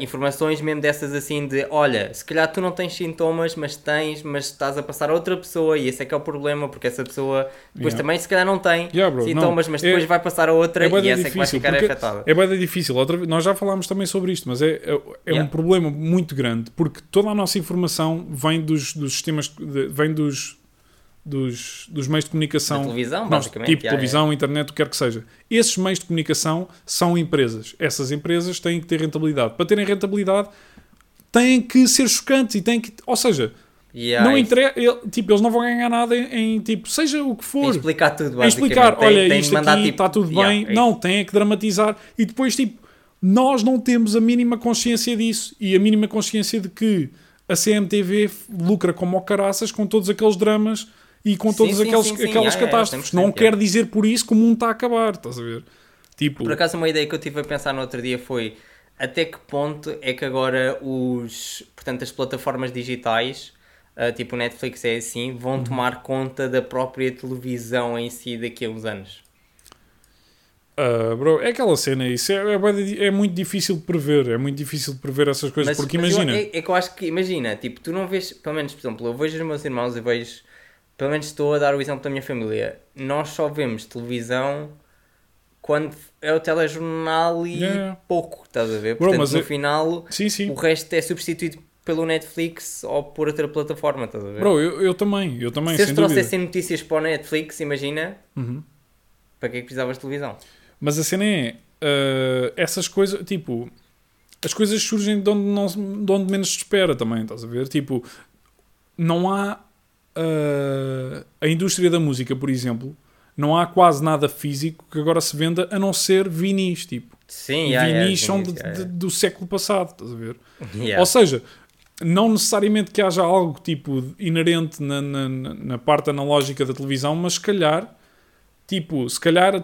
A: informações mesmo dessas assim de, olha, se calhar tu não tens sintomas, mas tens, mas estás a passar a outra pessoa e esse é que é o problema, porque essa pessoa depois
B: Yeah.
A: também se calhar não tem
B: Yeah, bro,
A: sintomas,
B: não.
A: mas depois
B: É-
A: vai passar a outra
B: É
A: e essa é que vai
B: difícil,
A: ficar afetada.
B: É bem difícil. Outra nós já falámos também sobre isto, mas é, é, é um
A: Yeah.
B: problema muito grande porque toda a nossa informação vem dos, dos sistemas, de- vem dos, dos, dos meios de comunicação.
A: Da televisão, basicamente.
B: tipo televisão, internet, o que quer que seja. Esses meios de comunicação são empresas. Essas empresas têm que ter rentabilidade. Para terem rentabilidade, têm que ser chocantes e têm que. Ou seja,
A: yeah.
B: não
A: Yeah,
B: interessa. Tipo, eles não vão ganhar nada em, em, tipo, seja o que
A: Tem
B: for.
A: explicar tudo,
B: É
A: basicamente.
B: explicar,
A: Tem-
B: olha,
A: tem
B: isto
A: mandar,
B: aqui
A: tipo,
B: está tudo
A: yeah,
B: bem.
A: é
B: não, tem é que dramatizar. E depois, tipo, nós não temos a mínima consciência disso. E a mínima consciência de que a CMTV lucra como caraças com todos aqueles dramas e com
A: Sim,
B: todas
A: sim,
B: aqueles,
A: sim, sim.
B: aquelas
A: Yeah, yeah,
B: catástrofes.
A: 100%,
B: não
A: yeah.
B: quer dizer por isso que o mundo está a acabar, estás a ver? Tipo,
A: Por acaso, uma ideia que eu tive a pensar no outro dia foi até que ponto é que agora os, portanto, as plataformas digitais, ah, tipo o Netflix é assim, vão
B: Uhum.
A: tomar conta da própria televisão em si daqui a uns anos.
B: ah, bro, é aquela cena, isso é, é, é muito difícil de prever. É muito difícil de prever essas coisas, porque
A: mas eu-
B: imagina.
A: é, é que eu acho que, imagina, tipo, tu não vês, pelo menos, por exemplo, eu vejo os meus irmãos e vejo, pelo menos estou a dar o exemplo da minha família, nós só vemos televisão quando é o telejornal e
B: Yeah.
A: pouco, estás a ver?
B: Bro,
A: Portanto, no
B: é-
A: final,
B: Sim, sim.
A: o resto é substituído pelo Netflix ou por outra plataforma, estás a ver?
B: Bro, eu, eu também, eu também,
A: Se eles trouxessem notícias para o Netflix, imagina,
B: Uhum.
A: para que é que precisavas de televisão?
B: Mas a cena é, uh, essas coisas, tipo, as coisas surgem de onde, não, de onde menos se espera também, estás a ver? Tipo, não há uh, a indústria da música, por exemplo, não há quase nada físico que agora se venda a não ser vinis, tipo.
A: Sim, yeah, yeah,
B: vinis são
A: vinis,
B: de-
A: yeah,
B: de- do século passado, estás a ver?
A: yeah.
B: Ou seja, não necessariamente que haja algo tipo inerente na, na, na- parte analógica da televisão, mas se calhar, tipo, se calhar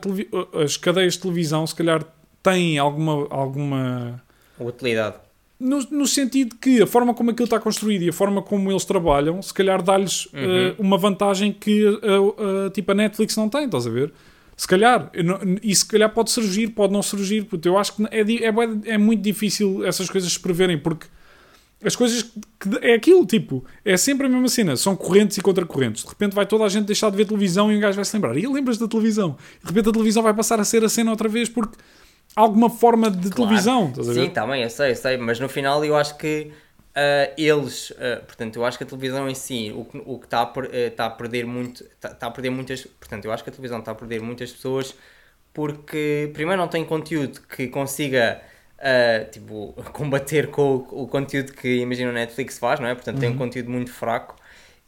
B: as cadeias de televisão se calhar têm alguma, alguma
A: Utilidade.
B: No, no sentido que a forma como aquilo está construído e a forma como eles trabalham, se calhar dá-lhes
A: Uhum.
B: eh, uma vantagem que eh, eh, tipo a Netflix não tem, estás a ver? Se calhar, não- e se calhar pode surgir, pode não surgir, puto, eu acho que é, é, é muito difícil essas coisas se preverem, porque as coisas que, é aquilo, tipo, é sempre a mesma cena, são correntes e contracorrentes. De repente vai toda a gente deixar de ver televisão e um gajo vai se lembrar, e lembras da televisão? De repente a televisão vai passar a ser a cena outra vez porque alguma forma de
A: Claro.
B: televisão, estás a ver?
A: Sim, também, eu sei, eu sei, mas no final eu acho que ah, eles, ah, portanto, eu acho que a televisão em si, o que, o que está, a, per- eh, está a perder muito, está, está a perder muitas, portanto, eu acho que a televisão está a perder muitas pessoas porque, primeiro, não tem conteúdo que consiga, tipo, combater com o, o conteúdo que, imagina, o Netflix faz, não é? Portanto, tem um conteúdo muito fraco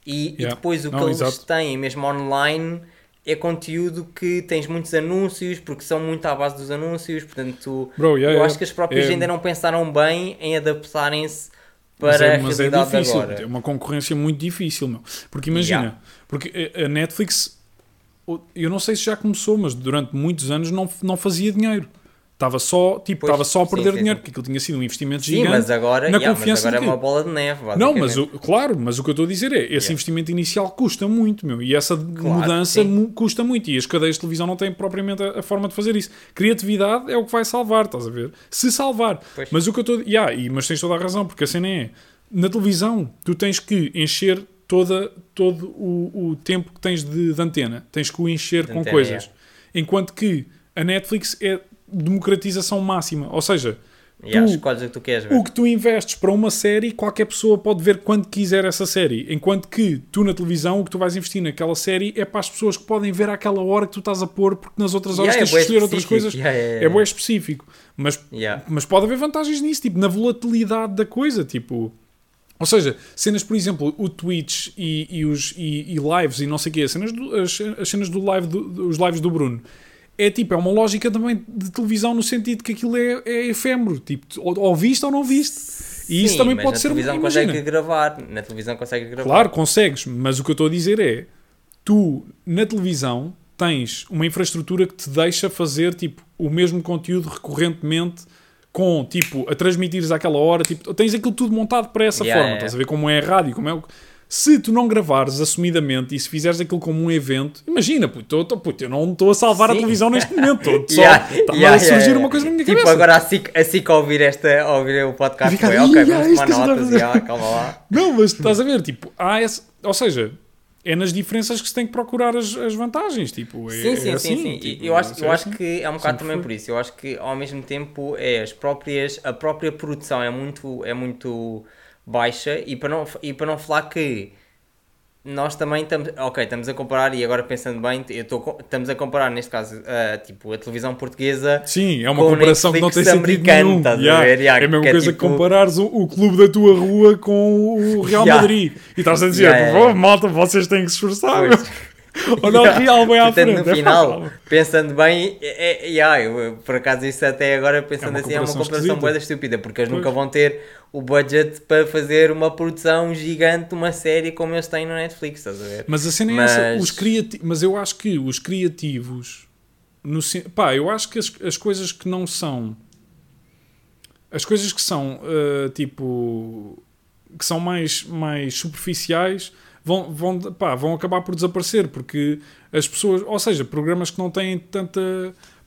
A: e, e
B: Uhum. Yeah.
A: depois o que
B: Não,
A: eles
B: exato.
A: têm, mesmo online, é conteúdo que tens muitos anúncios, porque são muito à base dos anúncios, portanto,
B: Bro, yeah,
A: eu
B: yeah.
A: acho que as próprias
B: É-
A: ainda não pensaram bem em adaptarem-se
B: Mas
A: para
B: é,
A: a
B: mas é
A: realidade de
B: difícil,
A: agora.
B: é uma concorrência muito difícil, meu. Porque imagina,
A: Yeah.
B: porque a a Netflix, eu não sei se já começou, mas durante muitos anos não, não fazia dinheiro. Estava só, tipo,
A: Pois,
B: estava só a
A: sim,
B: perder
A: sim,
B: dinheiro,
A: sim.
B: porque aquilo tinha sido um investimento
A: Sim,
B: gigante.
A: mas agora,
B: na
A: yeah, mas
B: confiança
A: agora é uma bola de neve.
B: Não, mas o, claro, mas o que eu estou a dizer é, esse
A: Yeah.
B: investimento inicial custa muito, meu, e essa mudança
A: sim.
B: mu- custa muito, e as cadeias de televisão não têm propriamente a, a forma de fazer isso. Criatividade é o que vai salvar, estás a ver? Se salvar.
A: Pois.
B: Mas o que eu estou... Yeah, e, mas tens toda a razão, porque a cena é, na televisão, tu tens que encher toda, todo o, o tempo que tens de, de antena. Tens que o encher
A: De
B: com
A: antena,
B: coisas.
A: yeah.
B: Enquanto que a Netflix é democratização máxima. Ou seja,
A: Yeah,
B: tu-
A: escolhes o que tu queres ver.
B: o que tu investes para uma série, qualquer pessoa pode ver quando quiser essa série. Enquanto que tu na televisão, o que tu vais investir naquela série é para as pessoas que podem ver àquela hora que tu estás a pôr, porque nas outras horas
A: Yeah,
B: tens de
A: bué
B: escolher outras coisas.
A: Yeah, yeah,
B: É bem específico. Mas, mas pode haver vantagens nisso, tipo, na volatilidade da coisa. Tipo, ou seja, cenas, por exemplo, o Twitch e, e os, e, e lives e não sei o quê, cenas do- as, as cenas do live, do- os lives do Bruno. É tipo, é uma lógica também de televisão no sentido que aquilo é, é efêmero. Tipo, ou, ou viste ou não viste. E isso
A: Sim,
B: também
A: mas
B: pode ser
A: televisão
B: imagina.
A: consegue gravar. Na televisão consegue gravar.
B: Claro, consegues, mas o que eu estou a dizer é tu na televisão tens uma infraestrutura que te deixa fazer tipo o mesmo conteúdo recorrentemente com tipo a transmitires àquela hora, tipo, tens aquilo tudo montado para essa
A: Yeah,
B: forma,
A: yeah.
B: estás a ver como é a rádio, como é o se tu não gravares assumidamente e se fizeres aquilo como um evento, imagina, puto, eu, tô- puto, eu não estou a salvar a
A: Sim.
B: televisão neste momento, só
A: Yeah, yeah,
B: a surgir
A: yeah,
B: uma coisa na minha
A: Tipo,
B: cabeça.
A: agora assim, assim que ouvir, esta, ouvir o podcast,
B: Fica,
A: foi
B: "Ih,
A: ok,
B: é
A: vamos
B: a
A: tomar
B: vai
A: notas,
B: fazer."
A: já, calma lá.
B: Não, mas estás a ver, tipo, há essa, ou seja, é nas diferenças que se tem que procurar as, as vantagens, tipo, é,
A: Sim, sim,
B: é
A: sim,
B: assim,
A: sim.
B: tipo,
A: E eu acho, eu
B: é
A: acho
B: assim.
A: que é um bocado também por isso. Eu acho que ao mesmo tempo é as próprias, a própria produção é muito, é muito baixa e para não, e para não falar que nós também estamos, ok, estamos a comparar e agora pensando bem, eu tô, estamos a comparar neste caso a, tipo, a televisão portuguesa
B: Sim, é uma
A: Com
B: comparação que não tem
A: Netflix
B: sentido nenhum. Yeah.
A: ver? Yeah,
B: é a mesma
A: é
B: coisa
A: tipo-
B: que comparares o, o clube da tua rua com o Real
A: Yeah.
B: Madrid. E estás a dizer,
A: Yeah,
B: "Oh, malta, vocês têm que se esforçar.
A: Pois.
B: meu." Olha o
A: Yeah.
B: Real bem à
A: Portanto,
B: frente.
A: no
B: é
A: final, pensando bem, é, é, yeah, eu, por acaso isso até agora, pensando
B: uma
A: assim, é uma
B: comparação
A: boa estúpida, porque eles
B: Pois.
A: nunca vão ter o budget para fazer uma produção gigante de uma série como eles têm no Netflix, estás a ver?
B: Mas a cena é essa,
A: Mas-
B: os criati mas eu acho que os criativos, no, pá, eu acho que as, as coisas que não são, as coisas que são, uh, tipo, que são mais, mais superficiais, vão, vão, pá, vão acabar por desaparecer, porque as pessoas, ou seja, programas que não têm tanta...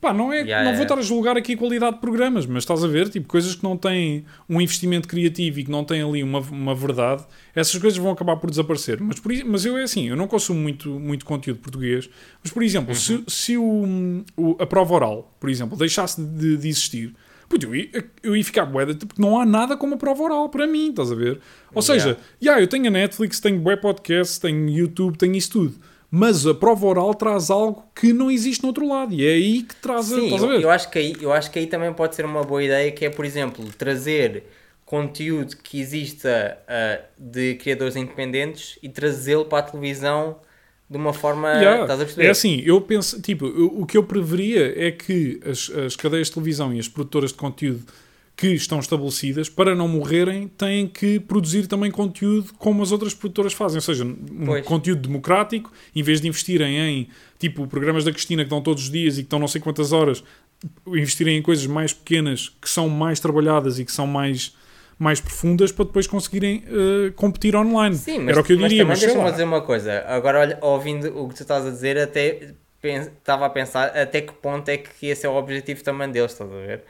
B: Pá, não, é,
A: Yeah,
B: não vou estar a julgar aqui a qualidade de programas, mas estás a ver, tipo, coisas que não têm um investimento criativo e que não têm ali uma, uma verdade, essas coisas vão acabar por desaparecer. Mas, por, mas eu é assim, eu não consumo muito, muito conteúdo português, mas, por exemplo, se, se o, o- a prova oral, por exemplo, deixasse de, de existir, puto, eu, ia, eu ia ficar de- porque não há nada como a prova oral para mim, estás a ver? Ou seja, yeah, eu tenho a Netflix, tenho bué podcast, tenho YouTube, tenho isso tudo. Mas a prova oral traz algo que não existe no outro lado. E é aí que traz a.
A: Sim,
B: Estás a
A: eu,
B: ver?
A: eu acho que aí, eu acho que aí também pode ser uma boa ideia, que é, por exemplo, trazer conteúdo que exista ah, de criadores independentes e trazê-lo para a televisão de uma forma,
B: Yeah,
A: estás a perceber?
B: É assim, eu penso, tipo, eu- o que eu preveria é que as, as cadeias de televisão e as produtoras de conteúdo que estão estabelecidas, para não morrerem, têm que produzir também conteúdo como as outras produtoras fazem, ou seja, um
A: Pois.
B: conteúdo democrático, em vez de investirem em, tipo, programas da Cristina que estão todos os dias e que estão não sei quantas horas, investirem em coisas mais pequenas, que são mais trabalhadas e que são mais mais profundas para depois conseguirem eh, competir online.
A: Sim, mas,
B: Era o que eu
A: mas
B: diria, mas sei
A: deixa-me dizer uma coisa. Agora, olha, ouvindo o que tu estás a dizer, até estava a pensar até que ponto é que esse é o objetivo também deles, estás a ver?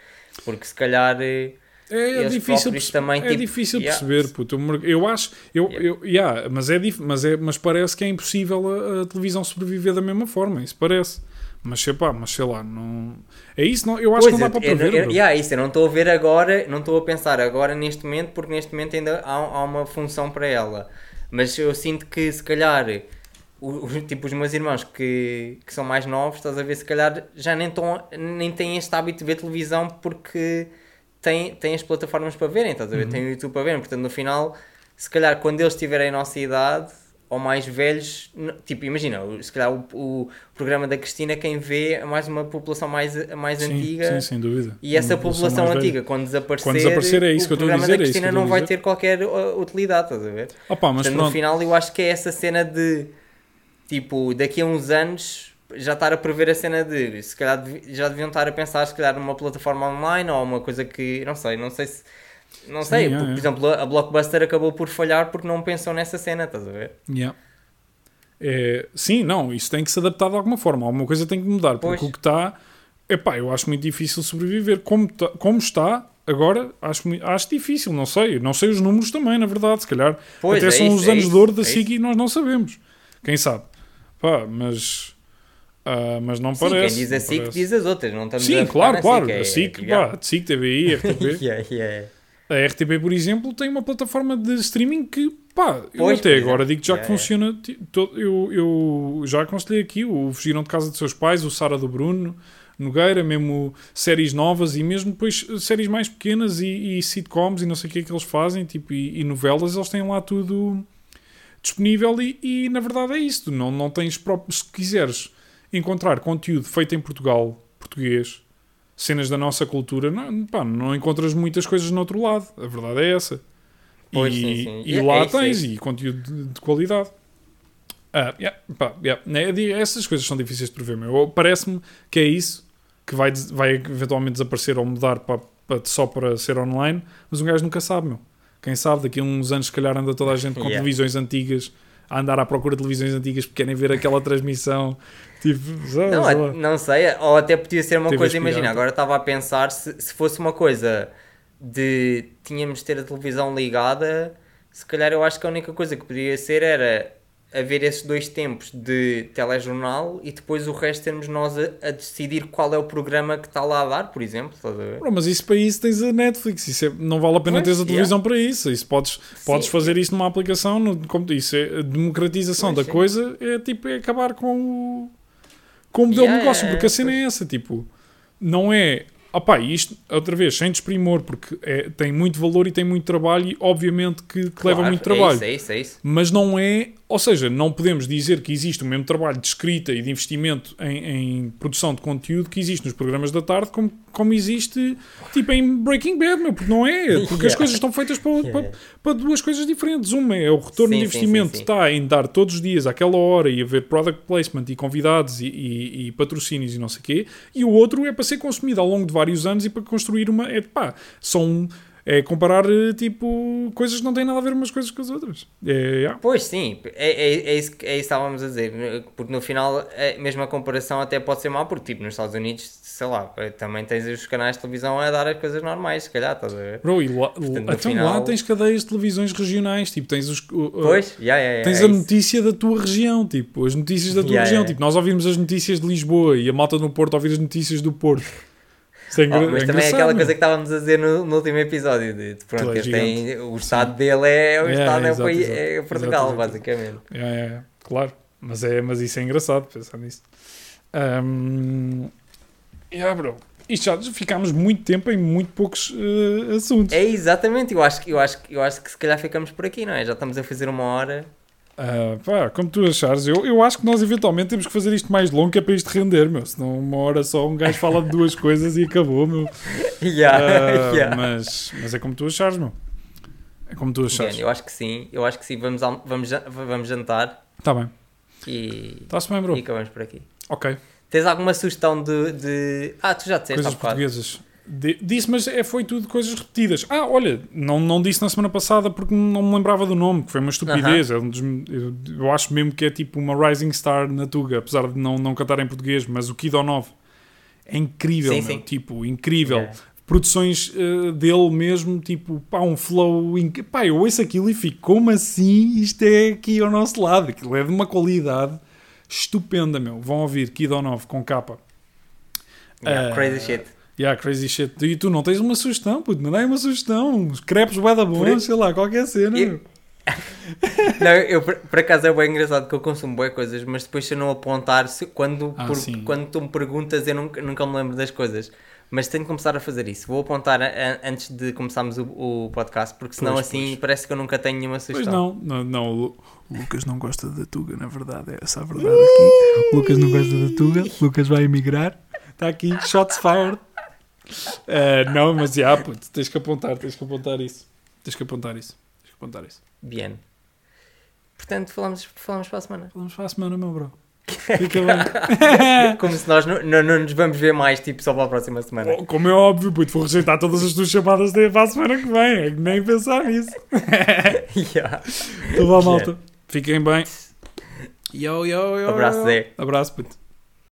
A: Porque se calhar. eh,
B: É, é difícil,
A: também,
B: é
A: tipo,
B: difícil
A: yeah.
B: perceber, puto. Eu acho, eu,
A: Yeah.
B: eu, yeah, mas, é, mas, é, mas parece que é impossível a, a televisão sobreviver da mesma forma, isso parece. Mas sei pá, mas sei lá, não... É isso, não, eu acho
A: Pois,
B: que não dá
A: eu-
B: para
A: eu-
B: prever. bro.
A: yeah, isso, eu não estou a ver agora, não estou a pensar agora neste momento, porque neste momento ainda há, há uma função para ela. Mas eu sinto que se calhar, o- o- tipo, os meus irmãos que, que são mais novos, estás a ver, se calhar já nem, tão, nem têm este hábito de ver televisão porque têm, têm as plataformas para verem, estás a
B: Uhum.
A: ver, têm o YouTube para verem. Portanto, no final, se calhar quando eles tiverem a nossa idade ou mais velhos, tipo, imagina, se calhar o, o programa da Cristina, quem vê é mais uma população mais, mais
B: sim,
A: antiga.
B: sim, sem dúvida.
A: E essa população antiga,
B: velha.
A: quando desaparecer,
B: Quando desaparecer, é isso
A: o
B: que eu estou a
A: programa
B: dizer,
A: da
B: é que
A: Cristina
B: estou
A: não
B: a
A: vai ter qualquer uh, utilidade, estás a ver?
B: Opa, mas
A: Portanto, no final eu acho que é essa cena de, tipo, daqui a uns anos já estar a prever a cena de, se calhar já deviam estar a pensar, se calhar, numa plataforma online ou uma coisa que, não sei, não sei se, não
B: Sim,
A: sei,
B: é,
A: por,
B: é.
A: por exemplo, a Blockbuster acabou por falhar porque não pensou nessa cena, estás a ver?
B: Yeah. É, sim, não, isso tem que se adaptar de alguma forma, alguma coisa tem que mudar, porque
A: Pois.
B: o que está, epá, eu acho muito difícil sobreviver. Como, tá- como está agora, acho, acho difícil, não sei, não sei os números também, na verdade, se calhar
A: Pois,
B: até
A: é
B: são
A: isso,
B: os
A: é
B: anos
A: isso,
B: de ouro da
A: é
B: SIC e nós não sabemos. Quem sabe? Pá, mas, ah, mas não
A: Sim,
B: parece.
A: quem diz a SIC diz as outras, não estamos a
B: Sim,
A: focar
B: claro, claro.
A: é-
B: a SIC,
A: yeah.
B: pá, SIC, TVI, RTP.
A: Yeah, yeah.
B: A RTP, por exemplo, tem uma plataforma de streaming que, pá, eu
A: Pois,
B: até
A: exemplo.
B: agora digo já
A: Yeah,
B: que funciona. Eu, eu já aconselhei aqui o Fugiram de Casa dos Seus Pais, o Sara do Bruno, Nogueira, mesmo séries novas e mesmo depois séries mais pequenas e, e sitcoms e não sei o que é que eles fazem, tipo, e, e novelas, eles têm lá tudo disponível e, e, na verdade é isso. Não, não tens próprio. Se quiseres encontrar conteúdo feito em Portugal, português, cenas da nossa cultura, não, pá, não encontras muitas coisas no outro lado. A verdade é essa.
A: Pois,
B: e
A: sim, sim.
B: e
A: é
B: lá
A: isso, é
B: tens e conteúdo de, de qualidade. Ah, yeah, pá, yeah. Né, di- Essas coisas são difíceis de prever. meu. Parece-me que é isso que vai, vai eventualmente desaparecer ou mudar para, para- só para ser online, mas um gajo nunca sabe, meu. Quem sabe, daqui a uns anos, se calhar, anda toda a gente com
A: Yeah.
B: televisões antigas a andar à procura de televisões antigas porque querem ver aquela transmissão. Tipo, sei,
A: Não,
B: lá.
A: não sei, ou até podia ser uma
B: TV
A: coisa, imagina, agora estava a pensar se, se fosse uma coisa de tínhamos de ter a televisão ligada, se calhar eu acho que a única coisa que podia ser era haver esses dois tempos de telejornal e depois o resto termos nós a, a decidir qual é o programa que está lá a dar, por exemplo. Estás?
B: Bro, mas isso para isso tens a Netflix. Isso é- não vale a pena
A: Pois,
B: teres a
A: yeah.
B: televisão para isso. isso podes, podes fazer isso numa aplicação. No, como, isso é a democratização
A: Pois,
B: da
A: sim.
B: coisa. É tipo é acabar com o, com o modelo
A: Yeah,
B: de negócio. porque a cena é essa. Tipo, não é. Opá, isto, outra vez, sem desprimor, porque é, tem muito valor e tem muito trabalho, e obviamente que, que leva
A: Claro,
B: muito trabalho.
A: É isso, é isso, é isso.
B: mas não é, ou seja, não podemos dizer que existe o mesmo trabalho de escrita e de investimento em, em produção de conteúdo que existe nos programas da tarde como, como existe tipo em Breaking Bad, meu, porque não é, porque as coisas estão feitas para,
A: Yeah.
B: para, para duas coisas diferentes. Uma é o retorno
A: Sim,
B: de investimento
A: sim, sim.
B: está em dar todos os dias àquela hora e haver product placement e convidados e, e- e patrocínios e não sei o quê, e o outro é para ser consumido ao longo de vários anos e para construir uma, é pá, são é comparar eh, tipo coisas que não têm nada a ver umas coisas com as outras. É, yeah.
A: Pois sim, é, é, é, isso, que- é isso que estávamos a dizer, porque no final a mesma comparação até pode ser má, porque tipo nos Estados Unidos, sei lá, também tens os canais de televisão a dar as coisas normais, se calhar, estás a ver?
B: Bro, e lá,
A: Portanto,
B: então
A: final-
B: lá tens cadeias de televisões regionais, tipo, tens os. o-
A: Pois, já, já,
B: Tens
A: é
B: a
A: isso.
B: notícia da tua região, tipo, as notícias da tua
A: Yeah,
B: região.
A: yeah.
B: Tipo, nós ouvimos as notícias de Lisboa e a malta no Porto ouvir as notícias do Porto. Isso é,
A: Oh,
B: engra-
A: mas
B: é
A: também é aquela coisa que estávamos a dizer no, no último episódio, de, de pronto,
B: é
A: tem, o estado dele é, o
B: É,
A: estado é,
B: exato,
A: país, é Portugal,
B: Exato,
A: basicamente.
B: É, é, é, claro. Mas, é, mas isso é engraçado pensar nisso. Um, yeah, bro. Isto já ficámos muito tempo em muito poucos eh, assuntos.
A: É exatamente, eu acho, que- eu, acho, eu acho que se calhar ficamos por aqui, não é? Já estamos a fazer uma hora.
B: Ah, pá, como tu achares, eu, eu acho que nós eventualmente temos que fazer isto mais longo que é para isto render, meu. Senão uma hora só um gajo fala de duas coisas e acabou, meu.
A: Yeah,
B: Ah,
A: yeah.
B: mas, mas é como tu achares, meu. É como tu achares.
A: Bem, eu acho que sim, eu acho que sim, vamos, vamos, vamos jantar
B: Tá bem.
A: e,
B: Está-se bem, bro.
A: e acabamos por aqui.
B: Ok.
A: Tens alguma sugestão de, de- Ah, tu já disseste
B: Coisas
A: bocado.
B: De- disse, mas é, foi tudo coisas repetidas. Ah, olha, não, não disse na semana passada porque não me lembrava do nome, que foi uma estupidez. É um dos- eu, eu acho mesmo que é tipo uma Rising Star na Tuga, apesar de não, não cantar em português, mas o Kido 9 é incrível,
A: Sim,
B: meu,
A: sim.
B: tipo, incrível.
A: Yeah.
B: Produções eh, dele mesmo, tipo, pá, um flow. inc- Pá, eu ouço aquilo e fico, como assim isto é aqui ao nosso lado? Aquilo é de uma qualidade estupenda, meu. Vão ouvir Kido 9 com capa.
A: Yeah,
B: Ah,
A: crazy shit.
B: Yeah, crazy shit. E tu não tens uma sugestão, puto, não dá uma sugestão. Crepes bué da bons, sei lá, qualquer cena.
A: Eu- Não, eu por, por acaso é bem engraçado que eu consumo boas coisas, mas depois se eu não apontar, se- quando,
B: Ah,
A: por- quando tu me perguntas, eu nunca, nunca me lembro das coisas. Mas tenho que começar a fazer isso. Vou apontar a- a- antes de começarmos o, o podcast, porque senão
B: Pois,
A: assim
B: pois.
A: parece que eu nunca tenho nenhuma
B: Pois
A: sugestão.
B: não, não, não, o o Lucas não gosta da Tuga, na verdade, é essa a verdade aqui. O Lucas não gosta da Tuga, o Lucas vai emigrar. Está aqui, shots fired. Ah, não, mas já, puto, tens que apontar, tens que apontar isso. Tens que apontar isso. Tens que apontar isso.
A: Bien. Portanto, falamos, falamos para a semana.
B: Vamos para a semana, meu bro. Fica bem.
A: Como se nós não, não, não nos vamos ver mais, tipo, só para a próxima semana.
B: Oh, Como é óbvio, puto, vou rejeitar todas as tuas chamadas de para a semana que vem. É que nem pensar nisso.
A: Yeah.
B: Então vá, malta. Fiquem bem. Yo, yo, yo.
A: Abraço. Zé.
B: Abraço, puto.